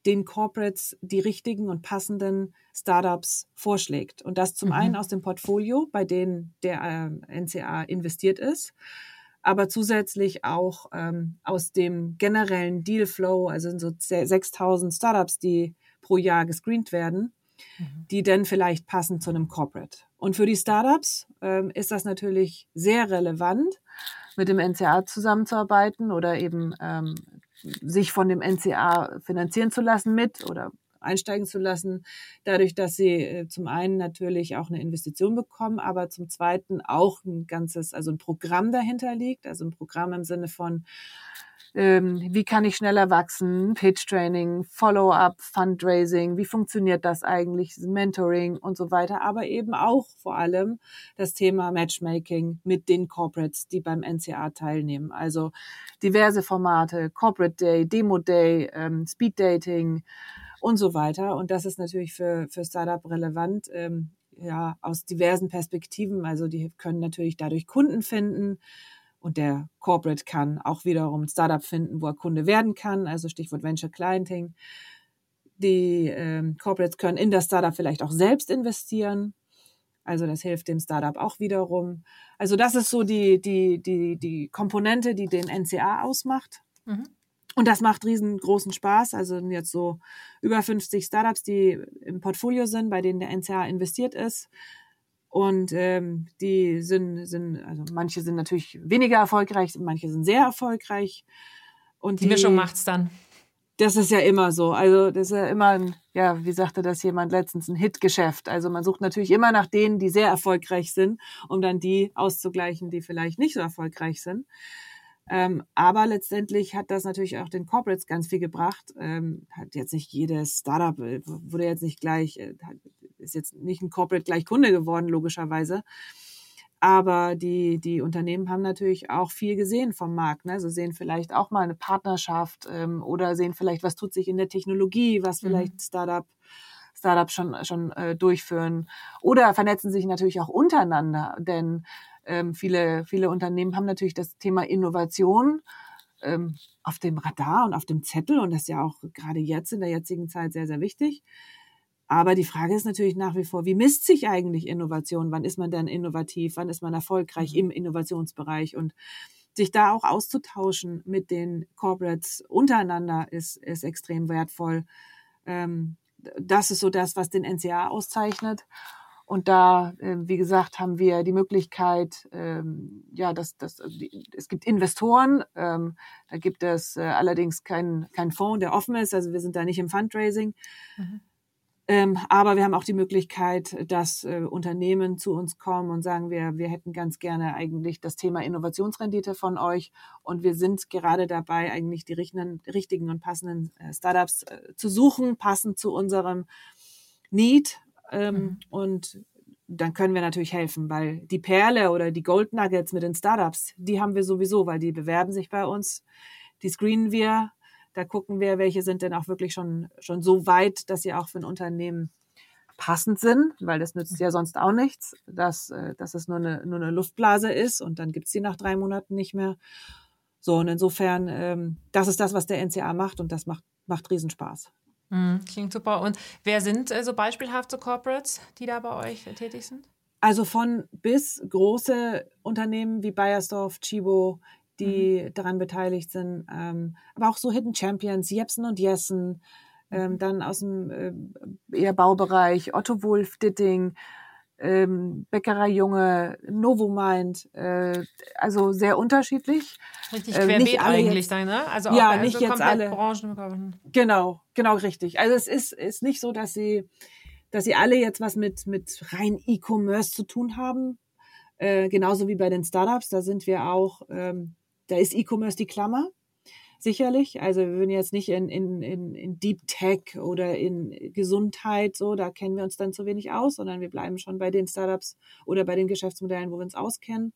den Corporates die richtigen und passenden Startups vorschlägt. Und das zum mhm. einen aus dem Portfolio, bei denen der äh, NCA investiert ist, aber zusätzlich auch ähm, aus dem generellen Dealflow, also so 6000 Startups, die pro Jahr gescreent werden, mhm. die dann vielleicht passen zu einem Corporate. Und für die Startups ähm, ist das natürlich sehr relevant, mit dem NCA zusammenzuarbeiten oder eben ähm, sich von dem NCA finanzieren zu lassen mit oder einsteigen zu lassen, dadurch, dass sie äh, zum einen natürlich auch eine Investition bekommen, aber zum zweiten auch ein ganzes, also ein Programm dahinter liegt, also ein Programm im Sinne von ähm, wie kann ich schneller wachsen, Pitch-Training, Follow-up, Fundraising, wie funktioniert das eigentlich, Mentoring und so weiter, aber eben auch vor allem das Thema Matchmaking mit den Corporates, die beim NCA teilnehmen. Also diverse Formate, Corporate Day, Demo Day, ähm, Speed Dating und so weiter. Und das ist natürlich für, für Startup relevant. Ähm, ja, aus diversen Perspektiven. Also die können natürlich dadurch Kunden finden, und der Corporate kann auch wiederum ein Startup finden, wo er Kunde werden kann, also Stichwort Venture Clienting. Die ähm, Corporates können in das Startup vielleicht auch selbst investieren. Also das hilft dem Startup auch wiederum. Also das ist so die, die, die, die Komponente, die den NCA ausmacht. Mhm. Und das macht riesengroßen Spaß. Also jetzt so über 50 Startups, die im Portfolio sind, bei denen der NCA investiert ist. Und ähm, die sind, sind, also manche sind natürlich weniger erfolgreich, manche sind sehr erfolgreich. Und die, die Mischung macht's dann. Das ist ja immer so. Also das ist ja immer ein, ja, wie sagte das jemand letztens, ein Hitgeschäft. Also man sucht natürlich immer nach denen, die sehr erfolgreich sind, um dann die auszugleichen, die vielleicht nicht so erfolgreich sind. Ähm, aber letztendlich hat das natürlich auch den Corporates ganz viel gebracht. Ähm, hat jetzt nicht jedes Startup, äh, wurde jetzt nicht gleich, äh, ist jetzt nicht ein Corporate gleich Kunde geworden, logischerweise. Aber die, die Unternehmen haben natürlich auch viel gesehen vom Markt. Ne? Also sehen vielleicht auch mal eine Partnerschaft ähm, oder sehen vielleicht, was tut sich in der Technologie, was mhm. vielleicht mhm. Startup Startups schon, schon äh, durchführen. Oder vernetzen sich natürlich auch untereinander, denn ähm, viele, viele Unternehmen haben natürlich das Thema Innovation ähm, auf dem Radar und auf dem Zettel und das ist ja auch gerade jetzt in der jetzigen Zeit sehr, sehr wichtig. Aber die Frage ist natürlich nach wie vor, wie misst sich eigentlich Innovation? Wann ist man denn innovativ? Wann ist man erfolgreich mhm. im Innovationsbereich? Und sich da auch auszutauschen mit den Corporates untereinander ist, ist extrem wertvoll. Ähm, das ist so das, was den NCA auszeichnet. Und da, äh, wie gesagt, haben wir die Möglichkeit, ähm, ja, dass das, also es gibt Investoren, ähm, da gibt es äh, allerdings keinen kein Fonds, der offen ist, also wir sind da nicht im Fundraising. Mhm. Ähm, aber wir haben auch die Möglichkeit, dass äh, Unternehmen zu uns kommen und sagen, wir, wir hätten ganz gerne eigentlich das Thema Innovationsrendite von euch. Und wir sind gerade dabei, eigentlich die richtigen, und passenden äh, Startups äh, zu suchen, passend zu unserem Need ähm, mhm. Und dann können wir natürlich helfen, weil die Perle oder die Gold Nuggets mit den Startups, die haben wir sowieso, weil die bewerben sich bei uns, die screenen wir, da gucken wir, welche sind denn auch wirklich schon, schon so weit, dass sie auch für ein Unternehmen passend sind, weil das nützt ja sonst auch nichts, dass, äh, dass es nur eine, nur eine Luftblase ist und dann gibt's die nach drei Monaten nicht mehr. So, und insofern, ähm, das ist das, was der NCA macht und das macht, macht Riesenspaß. Mhm, klingt super. Und wer sind äh, so beispielhafte Corporates, die da bei euch äh, tätig sind? Also von bis große Unternehmen wie Bayersdorf, Chibo, die mhm. daran beteiligt sind, ähm, aber auch so Hidden Champions, Jepsen und Jessen, ähm, mhm. dann aus dem äh, eher Baubereich, Otto Wolf, Ditting, ähm, Bäckerei Junge, Novomind, äh, also sehr unterschiedlich. Richtig äh, querbeet eigentlich jetzt, dann, ne? Also auch ja, also nicht jetzt alle Branchen. Genau, genau richtig. Also es ist, ist nicht so, dass sie, dass sie alle jetzt was mit, mit rein E-Commerce zu tun haben. Äh, genauso wie bei den Startups, da sind wir auch, ähm, da ist E-Commerce die Klammer sicherlich. Also wir würden jetzt nicht in, in, in, in Deep Tech oder in Gesundheit, so, da kennen wir uns dann zu wenig aus, sondern wir bleiben schon bei den Startups oder bei den Geschäftsmodellen, wo wir uns auskennen.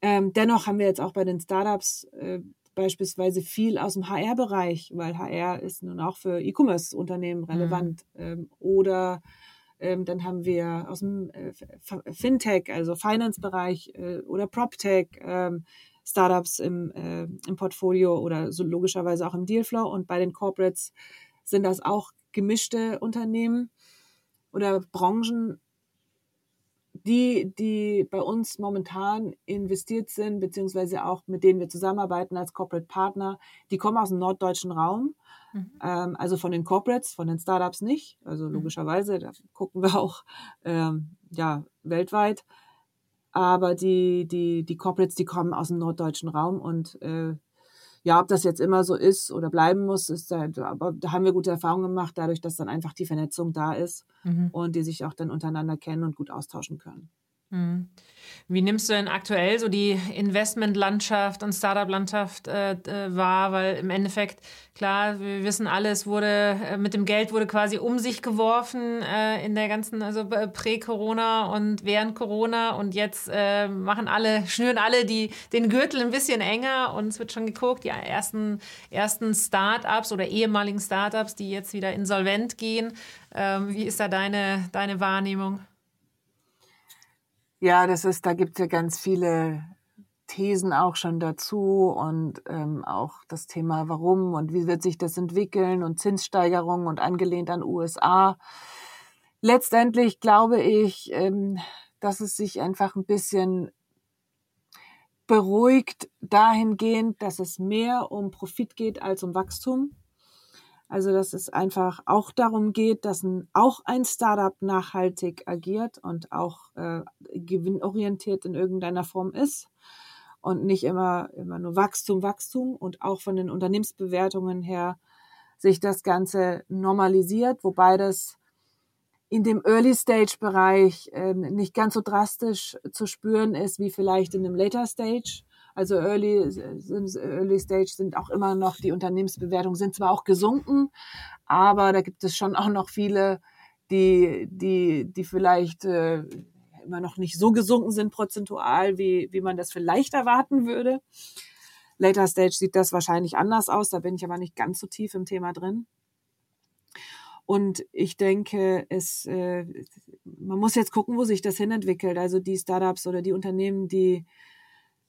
Ähm, dennoch haben wir jetzt auch bei den Startups äh, beispielsweise viel aus dem HR-Bereich, weil HR ist nun auch für E-Commerce-Unternehmen mhm. relevant. Mhm. Ähm, oder ähm, dann haben wir aus dem äh, Fintech, also Finance-Bereich äh, oder PropTech, ähm, Startups im, äh, im Portfolio oder so logischerweise auch im Dealflow. Und bei den Corporates sind das auch gemischte Unternehmen oder Branchen, die, die bei uns momentan investiert sind, beziehungsweise auch mit denen wir zusammenarbeiten als Corporate Partner, die kommen aus dem norddeutschen Raum. Mhm. Ähm, also von den Corporates, von den Startups nicht. Also mhm. logischerweise, da gucken wir auch ähm, ja, weltweit. Aber die, die, die Corporates, die kommen aus dem norddeutschen Raum und äh, ja, ob das jetzt immer so ist oder bleiben muss, ist da, aber da haben wir gute Erfahrungen gemacht, dadurch, dass dann einfach die Vernetzung da ist mhm. und die sich auch dann untereinander kennen und gut austauschen können. Mhm. Wie nimmst du denn aktuell so die Investmentlandschaft und Startup-Landschaft äh, äh, wahr? Weil im Endeffekt, klar, wir wissen alle, es wurde, äh, mit dem Geld wurde quasi um sich geworfen äh, in der ganzen, also prä-Corona und während Corona und jetzt äh, machen alle, schnüren alle die, den Gürtel ein bisschen enger und es wird schon geguckt, die ersten, ersten Startups oder ehemaligen Startups, die jetzt wieder insolvent gehen. Ähm, wie ist da deine, deine Wahrnehmung? Ja, das ist, da gibt es ja ganz viele Thesen auch schon dazu und ähm, auch das Thema Warum und wie wird sich das entwickeln und Zinssteigerungen und angelehnt an USA. Letztendlich glaube ich, ähm, dass es sich einfach ein bisschen beruhigt dahingehend, dass es mehr um Profit geht als um Wachstum. Also dass es einfach auch darum geht, dass ein, auch ein Startup nachhaltig agiert und auch äh, gewinnorientiert in irgendeiner Form ist und nicht immer, immer nur Wachstum, Wachstum und auch von den Unternehmensbewertungen her sich das Ganze normalisiert, wobei das in dem Early-Stage-Bereich äh, nicht ganz so drastisch zu spüren ist wie vielleicht in dem Later-Stage. Also Early, Early Stage sind auch immer noch, die Unternehmensbewertungen sind zwar auch gesunken, aber da gibt es schon auch noch viele, die, die, die vielleicht äh, immer noch nicht so gesunken sind prozentual, wie, wie man das vielleicht erwarten würde. Later Stage sieht das wahrscheinlich anders aus, da bin ich aber nicht ganz so tief im Thema drin. Und ich denke, es, äh, man muss jetzt gucken, wo sich das hinentwickelt. Also die Startups oder die Unternehmen, die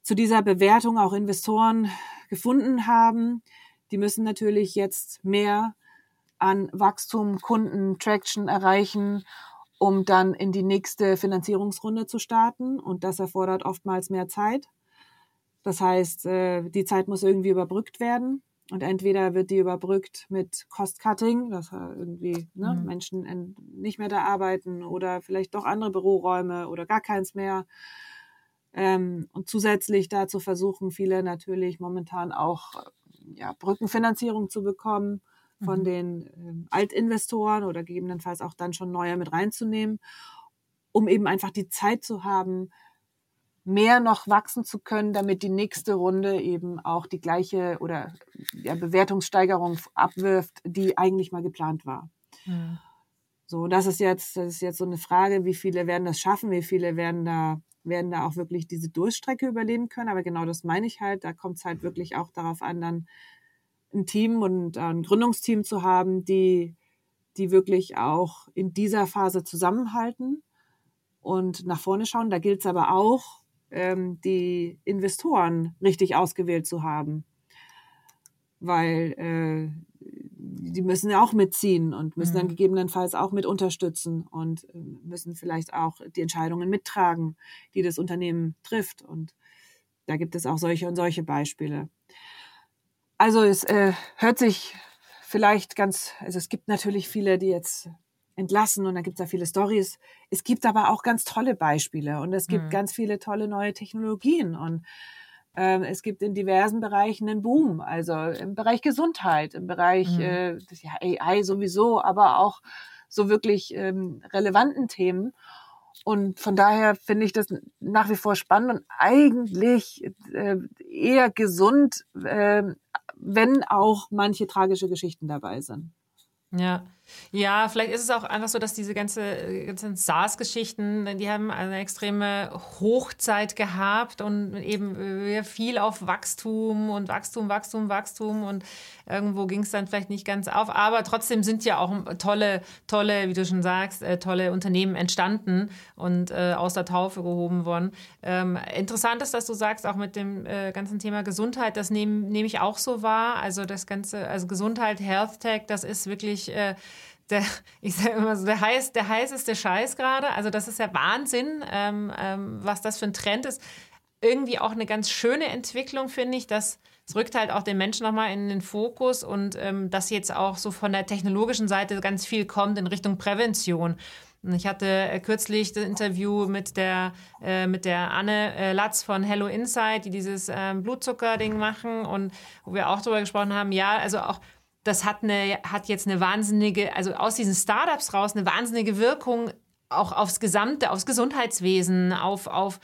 zu dieser Bewertung auch Investoren gefunden haben. Die müssen natürlich jetzt mehr an Wachstum, Kunden, Traction erreichen, um dann in die nächste Finanzierungsrunde zu starten. Und das erfordert oftmals mehr Zeit. Das heißt, äh, die Zeit muss irgendwie überbrückt werden. Und entweder wird die überbrückt mit Cost-Cutting, dass irgendwie ne, mhm. Menschen nicht mehr da arbeiten oder vielleicht doch andere Büroräume oder gar keins mehr ähm, und zusätzlich dazu versuchen viele natürlich momentan auch ja, Brückenfinanzierung zu bekommen von mhm. den ähm, Altinvestoren oder gegebenenfalls auch dann schon neue mit reinzunehmen, um eben einfach die Zeit zu haben, mehr noch wachsen zu können, damit die nächste Runde eben auch die gleiche oder ja, Bewertungssteigerung abwirft, die eigentlich mal geplant war. Mhm. So, das ist jetzt, das ist jetzt so eine Frage, wie viele werden das schaffen, wie viele werden da werden da auch wirklich diese Durchstrecke überleben können. Aber genau das meine ich halt. Da kommt es halt wirklich auch darauf an, dann ein Team und ein Gründungsteam zu haben, die, die wirklich auch in dieser Phase zusammenhalten und nach vorne schauen. Da gilt es aber auch, ähm, die Investoren richtig ausgewählt zu haben. Weil äh, die müssen ja auch mitziehen und müssen dann mhm. gegebenenfalls auch mit unterstützen und äh, müssen vielleicht auch die Entscheidungen mittragen, die das Unternehmen trifft. Und da gibt es auch solche und solche Beispiele. Also es äh, hört sich vielleicht ganz, also es gibt natürlich viele, die jetzt entlassen und dann gibt es da viele Stories. Es gibt aber auch ganz tolle Beispiele und es gibt mhm. ganz viele tolle neue Technologien und es gibt in diversen Bereichen einen Boom, also im Bereich Gesundheit, im Bereich mhm. äh, ja, AI sowieso, aber auch so wirklich ähm, relevanten Themen. Und von daher finde ich das nach wie vor spannend und eigentlich äh, eher gesund, äh, wenn auch manche tragische Geschichten dabei sind. Ja. Ja, vielleicht ist es auch einfach so, dass diese ganze, ganzen SARS-Geschichten, die haben eine extreme Hochzeit gehabt und eben viel auf Wachstum und Wachstum, Wachstum, Wachstum und irgendwo ging es dann vielleicht nicht ganz auf. Aber trotzdem sind ja auch tolle, tolle, wie du schon sagst, äh, tolle Unternehmen entstanden und äh, aus der Taufe gehoben worden. Ähm, interessant ist, dass du sagst, auch mit dem äh, ganzen Thema Gesundheit, das nehme nehm ich auch so wahr. Also das ganze, also Gesundheit, Health Tech, das ist wirklich äh, der, ich sage immer so, der, heiß, der heißeste Scheiß gerade. Also das ist ja Wahnsinn, ähm, ähm, was das für ein Trend ist. Irgendwie auch eine ganz schöne Entwicklung, finde ich, dass es rückt halt auch den Menschen nochmal in den Fokus und ähm, dass jetzt auch so von der technologischen Seite ganz viel kommt in Richtung Prävention. Ich hatte äh, kürzlich das Interview mit der, äh, mit der Anne äh, Latz von Hello Insight, die dieses ähm, Blutzucker-Ding machen und wo wir auch darüber gesprochen haben, ja, also auch das hat, eine, hat jetzt eine wahnsinnige, also aus diesen Startups raus eine wahnsinnige Wirkung auch aufs Gesamte, aufs Gesundheitswesen, auf, auf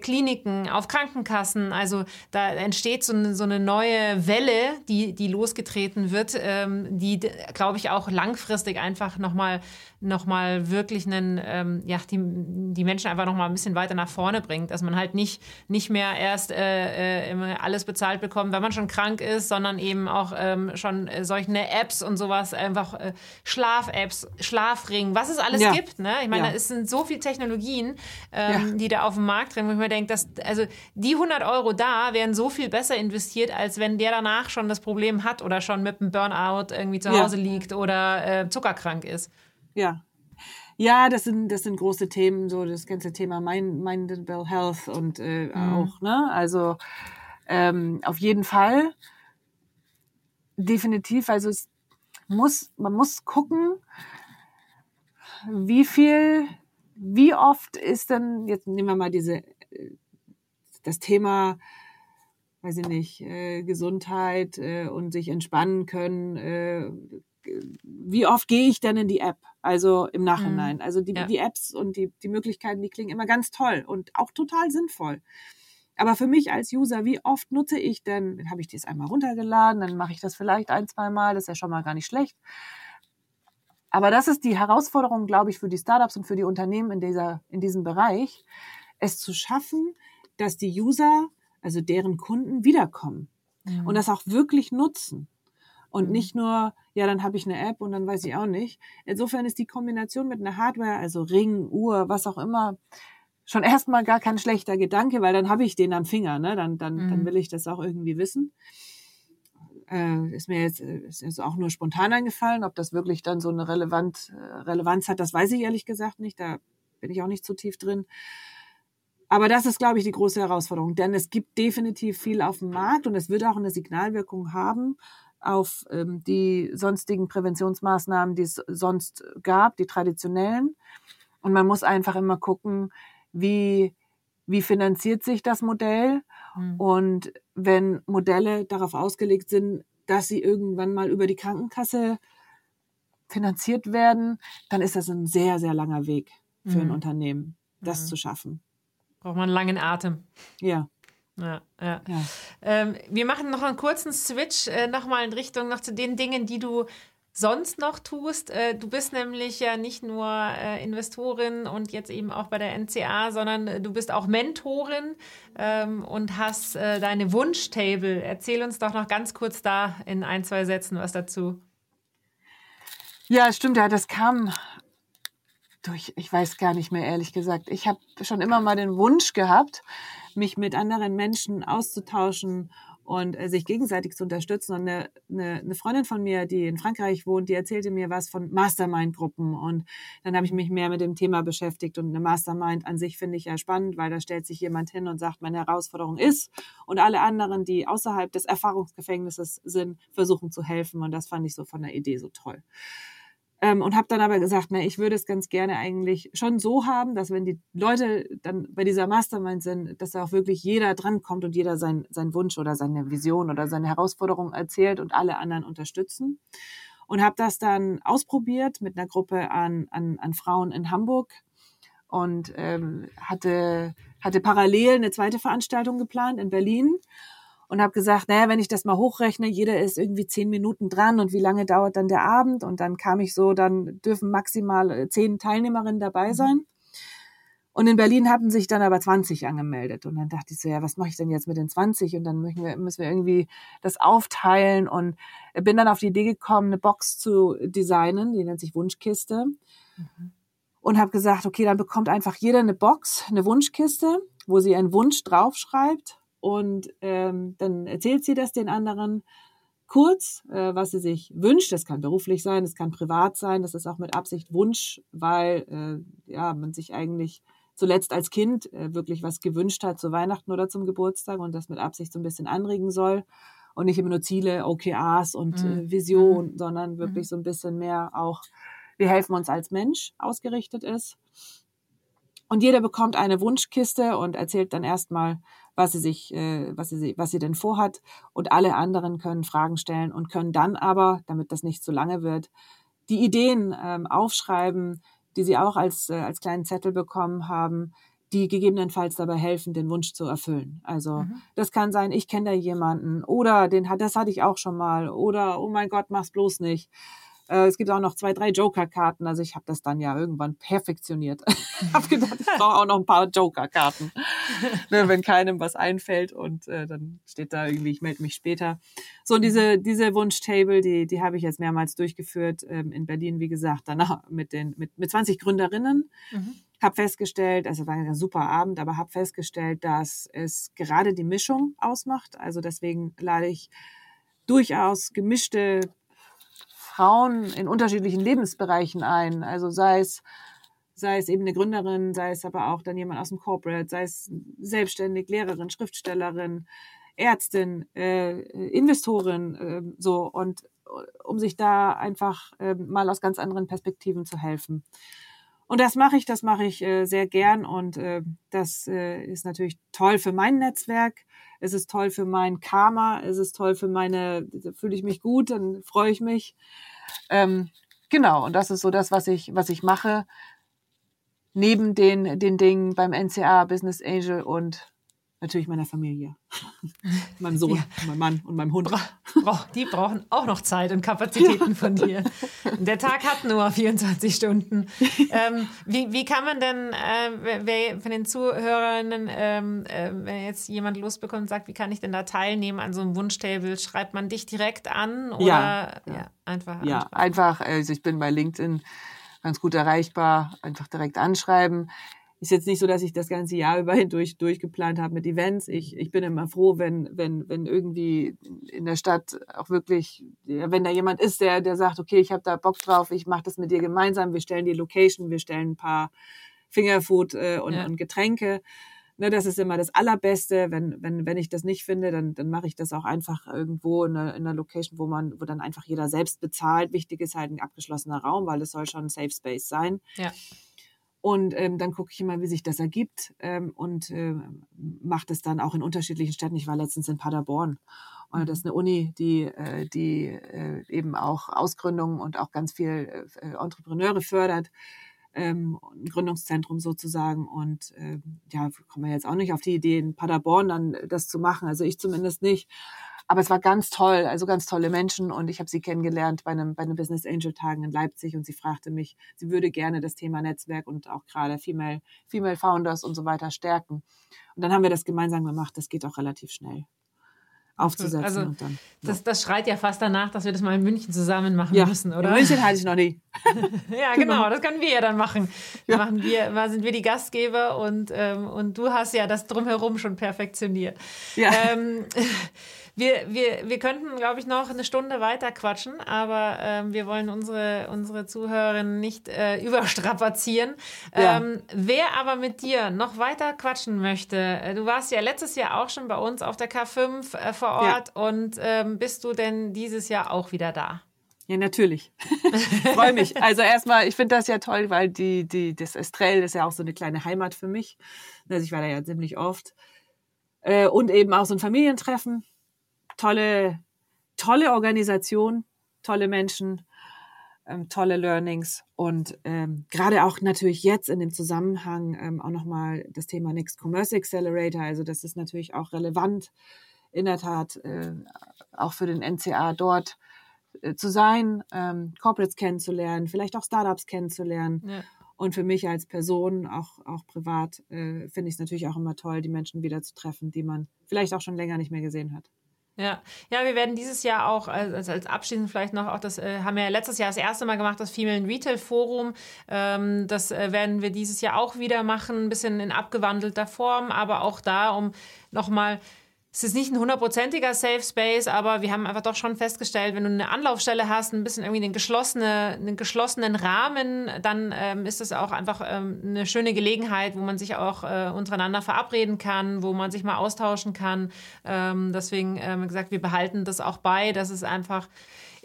Kliniken, auf Krankenkassen. Also da entsteht so eine, so eine neue Welle, die, die losgetreten wird, ähm, die, glaube ich, auch langfristig einfach nochmal noch mal wirklich einen, ähm, ja, die, die Menschen einfach nochmal ein bisschen weiter nach vorne bringt. Dass man halt nicht, nicht mehr erst äh, äh, alles bezahlt bekommt, wenn man schon krank ist, sondern eben auch ähm, schon äh, solche Apps und sowas, einfach äh, Schlaf-Apps, Schlafring, was es alles ja. gibt. Ne? Ich meine, ja. es sind so viele Technologien, ähm, ja. die da auf dem Markt drin, ich mir denke, dass, also die 100 Euro da wären so viel besser investiert, als wenn der danach schon das Problem hat oder schon mit einem Burnout irgendwie zu Hause liegt oder äh, zuckerkrank ist. Ja, ja, das sind, das sind große Themen, so das ganze Thema Mind, Mindable Health und äh, mhm. auch, ne? Also ähm, auf jeden Fall. Definitiv. Also es muss, man muss gucken, wie viel, wie oft ist denn, jetzt nehmen wir mal diese, das Thema, weiß ich nicht, äh, Gesundheit äh, und sich entspannen können. Äh, wie oft gehe ich denn in die App? Also im Nachhinein. Mhm. Also die, ja. die Apps und die, die Möglichkeiten, die klingen immer ganz toll und auch total sinnvoll. Aber für mich als User, wie oft nutze ich denn, habe ich das einmal runtergeladen, dann mache ich das vielleicht ein, zwei Mal, das ist ja schon mal gar nicht schlecht. Aber das ist die Herausforderung, glaube ich, für die Startups und für die Unternehmen in, dieser, in diesem Bereich, es zu schaffen, dass die User, also deren Kunden, wiederkommen mhm. und das auch wirklich nutzen. Und mhm. nicht nur, ja, dann habe ich eine App und dann weiß ich auch nicht. Insofern ist die Kombination mit einer Hardware, also Ring, Uhr, was auch immer, schon erstmal gar kein schlechter Gedanke, weil dann habe ich den am Finger, ne? Dann, dann, mhm. dann will ich das auch irgendwie wissen. Äh, ist mir jetzt ist jetzt auch nur spontan eingefallen, ob das wirklich dann so eine relevant, äh, Relevanz hat, das weiß ich ehrlich gesagt nicht. Da bin ich auch nicht zu tief drin. Aber das ist, glaube ich, die große Herausforderung, denn es gibt definitiv viel auf dem Markt und es wird auch eine Signalwirkung haben auf ähm, die sonstigen Präventionsmaßnahmen, die es sonst gab, die traditionellen. Und man muss einfach immer gucken, wie, wie finanziert sich das Modell? Mhm. Und wenn Modelle darauf ausgelegt sind, dass sie irgendwann mal über die Krankenkasse finanziert werden, dann ist das ein sehr, sehr langer Weg für mhm. ein Unternehmen, das mhm. zu schaffen. Braucht man einen langen Atem. Ja. Ja, ja. ja. Ähm, wir machen noch einen kurzen Switch äh, nochmal in Richtung noch zu den Dingen, die du sonst noch tust. Äh, du bist nämlich ja nicht nur äh, Investorin und jetzt eben auch bei der NCA, sondern äh, du bist auch Mentorin ähm, und hast deine Wunschtable. Erzähl uns doch noch ganz kurz da in ein, zwei Sätzen was dazu. Ja, stimmt, ja, das kam durch, ich weiß gar nicht mehr ehrlich gesagt. Ich habe schon immer mal den Wunsch gehabt, mich mit anderen Menschen auszutauschen und äh, sich gegenseitig zu unterstützen. Und eine, eine, eine Freundin von mir, die in Frankreich wohnt, die erzählte mir was von Mastermind-Gruppen. Und dann habe ich mich mehr mit dem Thema beschäftigt. Und eine Mastermind an sich finde ich ja spannend, weil da stellt sich jemand hin und sagt, meine Herausforderung ist. Und alle anderen, die außerhalb des Erfahrungsgefängnisses sind, versuchen zu helfen. Und das fand ich so von der Idee so toll. Ähm, und habe dann aber gesagt, na, ich würde es ganz gerne eigentlich schon so haben, dass wenn die Leute dann bei dieser Mastermind sind, dass da auch wirklich jeder drankommt und jeder sein, sein Wunsch oder seine Vision oder seine Herausforderung erzählt und alle anderen unterstützen. Und habe das dann ausprobiert mit einer Gruppe an, an, an Frauen in Hamburg und ähm, hatte, hatte parallel eine zweite Veranstaltung geplant in Berlin und habe gesagt, naja, wenn ich das mal hochrechne, jeder ist irgendwie zehn Minuten dran und wie lange dauert dann der Abend? Und dann kam ich so, dann dürfen maximal äh, zehn Teilnehmerinnen dabei mhm. sein. Und in Berlin hatten sich dann aber 20 angemeldet. Und dann dachte ich so, ja, was mache ich denn jetzt mit den 20? Und dann müssen wir, müssen wir irgendwie das aufteilen. Und bin dann auf die Idee gekommen, eine Box zu designen, die nennt sich Wunschkiste. Mhm. Und habe gesagt, okay, dann bekommt einfach jeder eine Box, eine Wunschkiste, wo sie einen Wunsch draufschreibt und ähm, dann erzählt sie das den anderen kurz, äh, was sie sich wünscht. Das kann beruflich sein, das kann privat sein, das ist auch mit Absicht Wunsch, weil äh, ja man sich eigentlich zuletzt als Kind äh, wirklich was gewünscht hat zu Weihnachten oder zum Geburtstag und das mit Absicht so ein bisschen anregen soll und nicht immer nur Ziele, OKRs und mhm. äh, Vision, mhm. sondern wirklich mhm. so ein bisschen mehr auch wir helfen uns als Mensch ausgerichtet ist. Und jeder bekommt eine Wunschkiste und erzählt dann erstmal, was sie sich, äh, was sie, was sie denn vorhat. Und alle anderen können Fragen stellen und können dann aber, damit das nicht zu lange wird, die Ideen ähm, aufschreiben, die sie auch als, äh, als kleinen Zettel bekommen haben, die gegebenenfalls dabei helfen, den Wunsch zu erfüllen. Also mhm. das kann sein, ich kenne da jemanden oder den hat, das hatte ich auch schon mal oder oh mein Gott, mach's bloß nicht. Äh, es gibt auch noch zwei, drei Joker-Karten. Also ich habe das dann ja irgendwann perfektioniert. ich habe gedacht, ich brauche auch noch ein paar Joker-Karten, ne, wenn keinem was einfällt und äh, dann steht da irgendwie, ich melde mich später. So und diese diese Wunschtable, die die habe ich jetzt mehrmals durchgeführt ähm, in Berlin, wie gesagt, danach mit den mit mit 20 Gründerinnen. Mhm. Hab festgestellt, also war ein super Abend, aber habe festgestellt, dass es gerade die Mischung ausmacht. Also deswegen lade ich durchaus gemischte Frauen in unterschiedlichen Lebensbereichen ein. Also sei es, sei es eben eine Gründerin, sei es aber auch dann jemand aus dem Corporate, sei es selbstständig, Lehrerin, Schriftstellerin, Ärztin, äh, Investorin, äh, so und um sich da einfach äh, mal aus ganz anderen Perspektiven zu helfen. Und das mache ich, das mache ich äh, sehr gern und äh, das äh, ist natürlich toll für mein Netzwerk. Es ist toll für mein Karma, es ist toll für meine, fühle ich mich gut, dann freue ich mich. Ähm, genau, und das ist so das, was ich, was ich mache. Neben den, den Dingen beim NCA, Business Angel und natürlich meiner Familie. meinem Sohn, ja. meinem Mann und meinem Hund. Bra die brauchen auch noch Zeit und Kapazitäten von dir. Der Tag hat nur 24 Stunden. Ähm, wie, wie kann man denn, äh, wer von den Zuhörerinnen, ähm, äh, wenn jetzt jemand Lust bekommt und sagt, wie kann ich denn da teilnehmen an so einem Wunschtable, schreibt man dich direkt an oder ja, ja. einfach? Ja, ansprechen? einfach. Also ich bin bei LinkedIn ganz gut erreichbar, einfach direkt anschreiben ist jetzt nicht so, dass ich das ganze Jahr über hindurch durchgeplant habe mit Events. Ich, ich bin immer froh, wenn, wenn, wenn irgendwie in der Stadt auch wirklich, wenn da jemand ist, der, der sagt, okay, ich habe da Bock drauf, ich mache das mit dir gemeinsam, wir stellen die Location, wir stellen ein paar Fingerfood äh, und, ja. und Getränke. Ne, das ist immer das Allerbeste. Wenn, wenn, wenn ich das nicht finde, dann, dann mache ich das auch einfach irgendwo in einer, in einer Location, wo man, wo dann einfach jeder selbst bezahlt. Wichtig ist halt ein abgeschlossener Raum, weil es soll schon ein Safe Space sein. Ja. Und ähm, dann gucke ich immer, wie sich das ergibt ähm, und äh, mache das dann auch in unterschiedlichen Städten. Ich war letztens in Paderborn. Und das ist eine Uni, die, äh, die äh, eben auch Ausgründungen und auch ganz viel äh, Entrepreneure fördert. Ähm, ein Gründungszentrum sozusagen. Und äh, ja, kommen wir jetzt auch nicht auf die Idee, in Paderborn dann das zu machen. Also ich zumindest nicht. Aber es war ganz toll, also ganz tolle Menschen und ich habe sie kennengelernt bei einem, bei einem Business Angel Tagen in Leipzig und sie fragte mich, sie würde gerne das Thema Netzwerk und auch gerade Female, Female Founders und so weiter stärken. Und dann haben wir das gemeinsam gemacht. Das geht auch relativ schnell aufzusetzen. Also, und dann, ja. das, das schreit ja fast danach, dass wir das mal in München zusammen machen ja, müssen, oder? In München hatte ich noch nie. ja, genau, genau, das können wir ja dann machen. Ja. Machen wir, sind wir die Gastgeber und, ähm, und du hast ja das drumherum schon perfektioniert. Ja. Ähm, wir, wir, wir könnten, glaube ich, noch eine Stunde weiter quatschen, aber ähm, wir wollen unsere, unsere Zuhörerinnen nicht äh, überstrapazieren. Ja. Ähm, wer aber mit dir noch weiter quatschen möchte, äh, du warst ja letztes Jahr auch schon bei uns auf der K5 äh, vor Ort ja. und ähm, bist du denn dieses Jahr auch wieder da? Ja, natürlich. Freue mich. Also erstmal, ich finde das ja toll, weil die, die, das Estrell ist ja auch so eine kleine Heimat für mich. Also ich war da ja ziemlich oft. Äh, und eben auch so ein Familientreffen tolle, tolle Organisation, tolle Menschen, ähm, tolle Learnings und ähm, gerade auch natürlich jetzt in dem Zusammenhang ähm, auch nochmal das Thema Next Commerce Accelerator. Also das ist natürlich auch relevant, in der Tat äh, auch für den NCA dort äh, zu sein, ähm, Corporates kennenzulernen, vielleicht auch Startups kennenzulernen. Ja. Und für mich als Person, auch, auch privat, äh, finde ich es natürlich auch immer toll, die Menschen wieder zu treffen, die man vielleicht auch schon länger nicht mehr gesehen hat. Ja, ja, wir werden dieses Jahr auch als, als abschließend vielleicht noch auch das äh, haben wir ja letztes Jahr das erste Mal gemacht, das Female Retail Forum. Ähm, das äh, werden wir dieses Jahr auch wieder machen, ein bisschen in abgewandelter Form, aber auch da, um nochmal es ist nicht ein hundertprozentiger Safe Space, aber wir haben einfach doch schon festgestellt, wenn du eine Anlaufstelle hast, ein bisschen irgendwie einen, geschlossene, einen geschlossenen Rahmen, dann ähm, ist es auch einfach ähm, eine schöne Gelegenheit, wo man sich auch äh, untereinander verabreden kann, wo man sich mal austauschen kann. Ähm, deswegen ähm, gesagt, wir behalten das auch bei, dass es einfach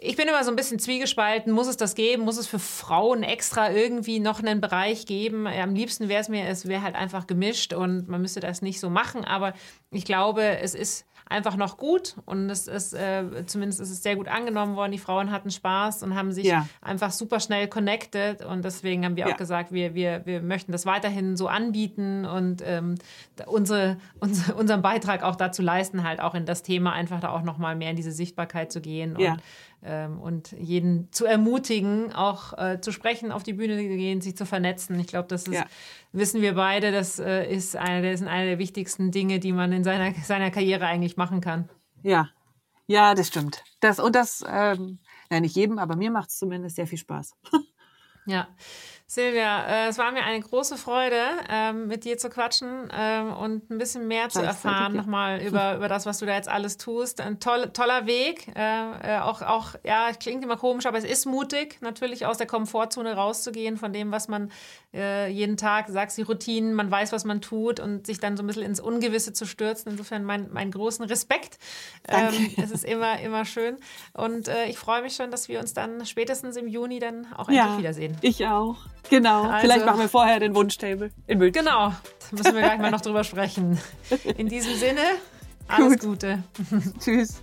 ich bin immer so ein bisschen zwiegespalten. Muss es das geben? Muss es für Frauen extra irgendwie noch einen Bereich geben? Am liebsten wäre es mir, es wäre halt einfach gemischt und man müsste das nicht so machen. Aber ich glaube, es ist einfach noch gut und es ist äh, zumindest ist es sehr gut angenommen worden. Die Frauen hatten Spaß und haben sich ja. einfach super schnell connected und deswegen haben wir ja. auch gesagt, wir, wir, wir möchten das weiterhin so anbieten und ähm, unsere, unsere, unseren Beitrag auch dazu leisten, halt auch in das Thema einfach da auch nochmal mehr in diese Sichtbarkeit zu gehen und, ähm, und jeden zu ermutigen, auch äh, zu sprechen, auf die Bühne zu gehen, sich zu vernetzen. Ich glaube, das ist, ja. wissen wir beide, das äh, ist eine, das sind eine der wichtigsten Dinge, die man in seiner, seiner Karriere eigentlich machen kann. Ja, ja, das stimmt. Das, und das, ähm, ja, nicht jedem, aber mir macht es zumindest sehr viel Spaß. ja. Silvia, äh, es war mir eine große Freude, ähm, mit dir zu quatschen ähm, und ein bisschen mehr zu erfahren nochmal über, über das, was du da jetzt alles tust. Ein toll, toller Weg. Äh, äh, auch, auch, ja, klingt immer komisch, aber es ist mutig, natürlich aus der Komfortzone rauszugehen, von dem, was man äh, jeden Tag, sagst die Routinen, man weiß, was man tut und sich dann so ein bisschen ins Ungewisse zu stürzen. Insofern mein, meinen großen Respekt. Ähm, es ist immer, immer schön. Und äh, ich freue mich schon, dass wir uns dann spätestens im Juni dann auch endlich ja, wiedersehen. Ich auch. Genau. Also, Vielleicht machen wir vorher den Wunschtable in München. Genau. Da müssen wir gleich mal noch drüber sprechen. In diesem Sinne, alles Gut. Gute. Tschüss.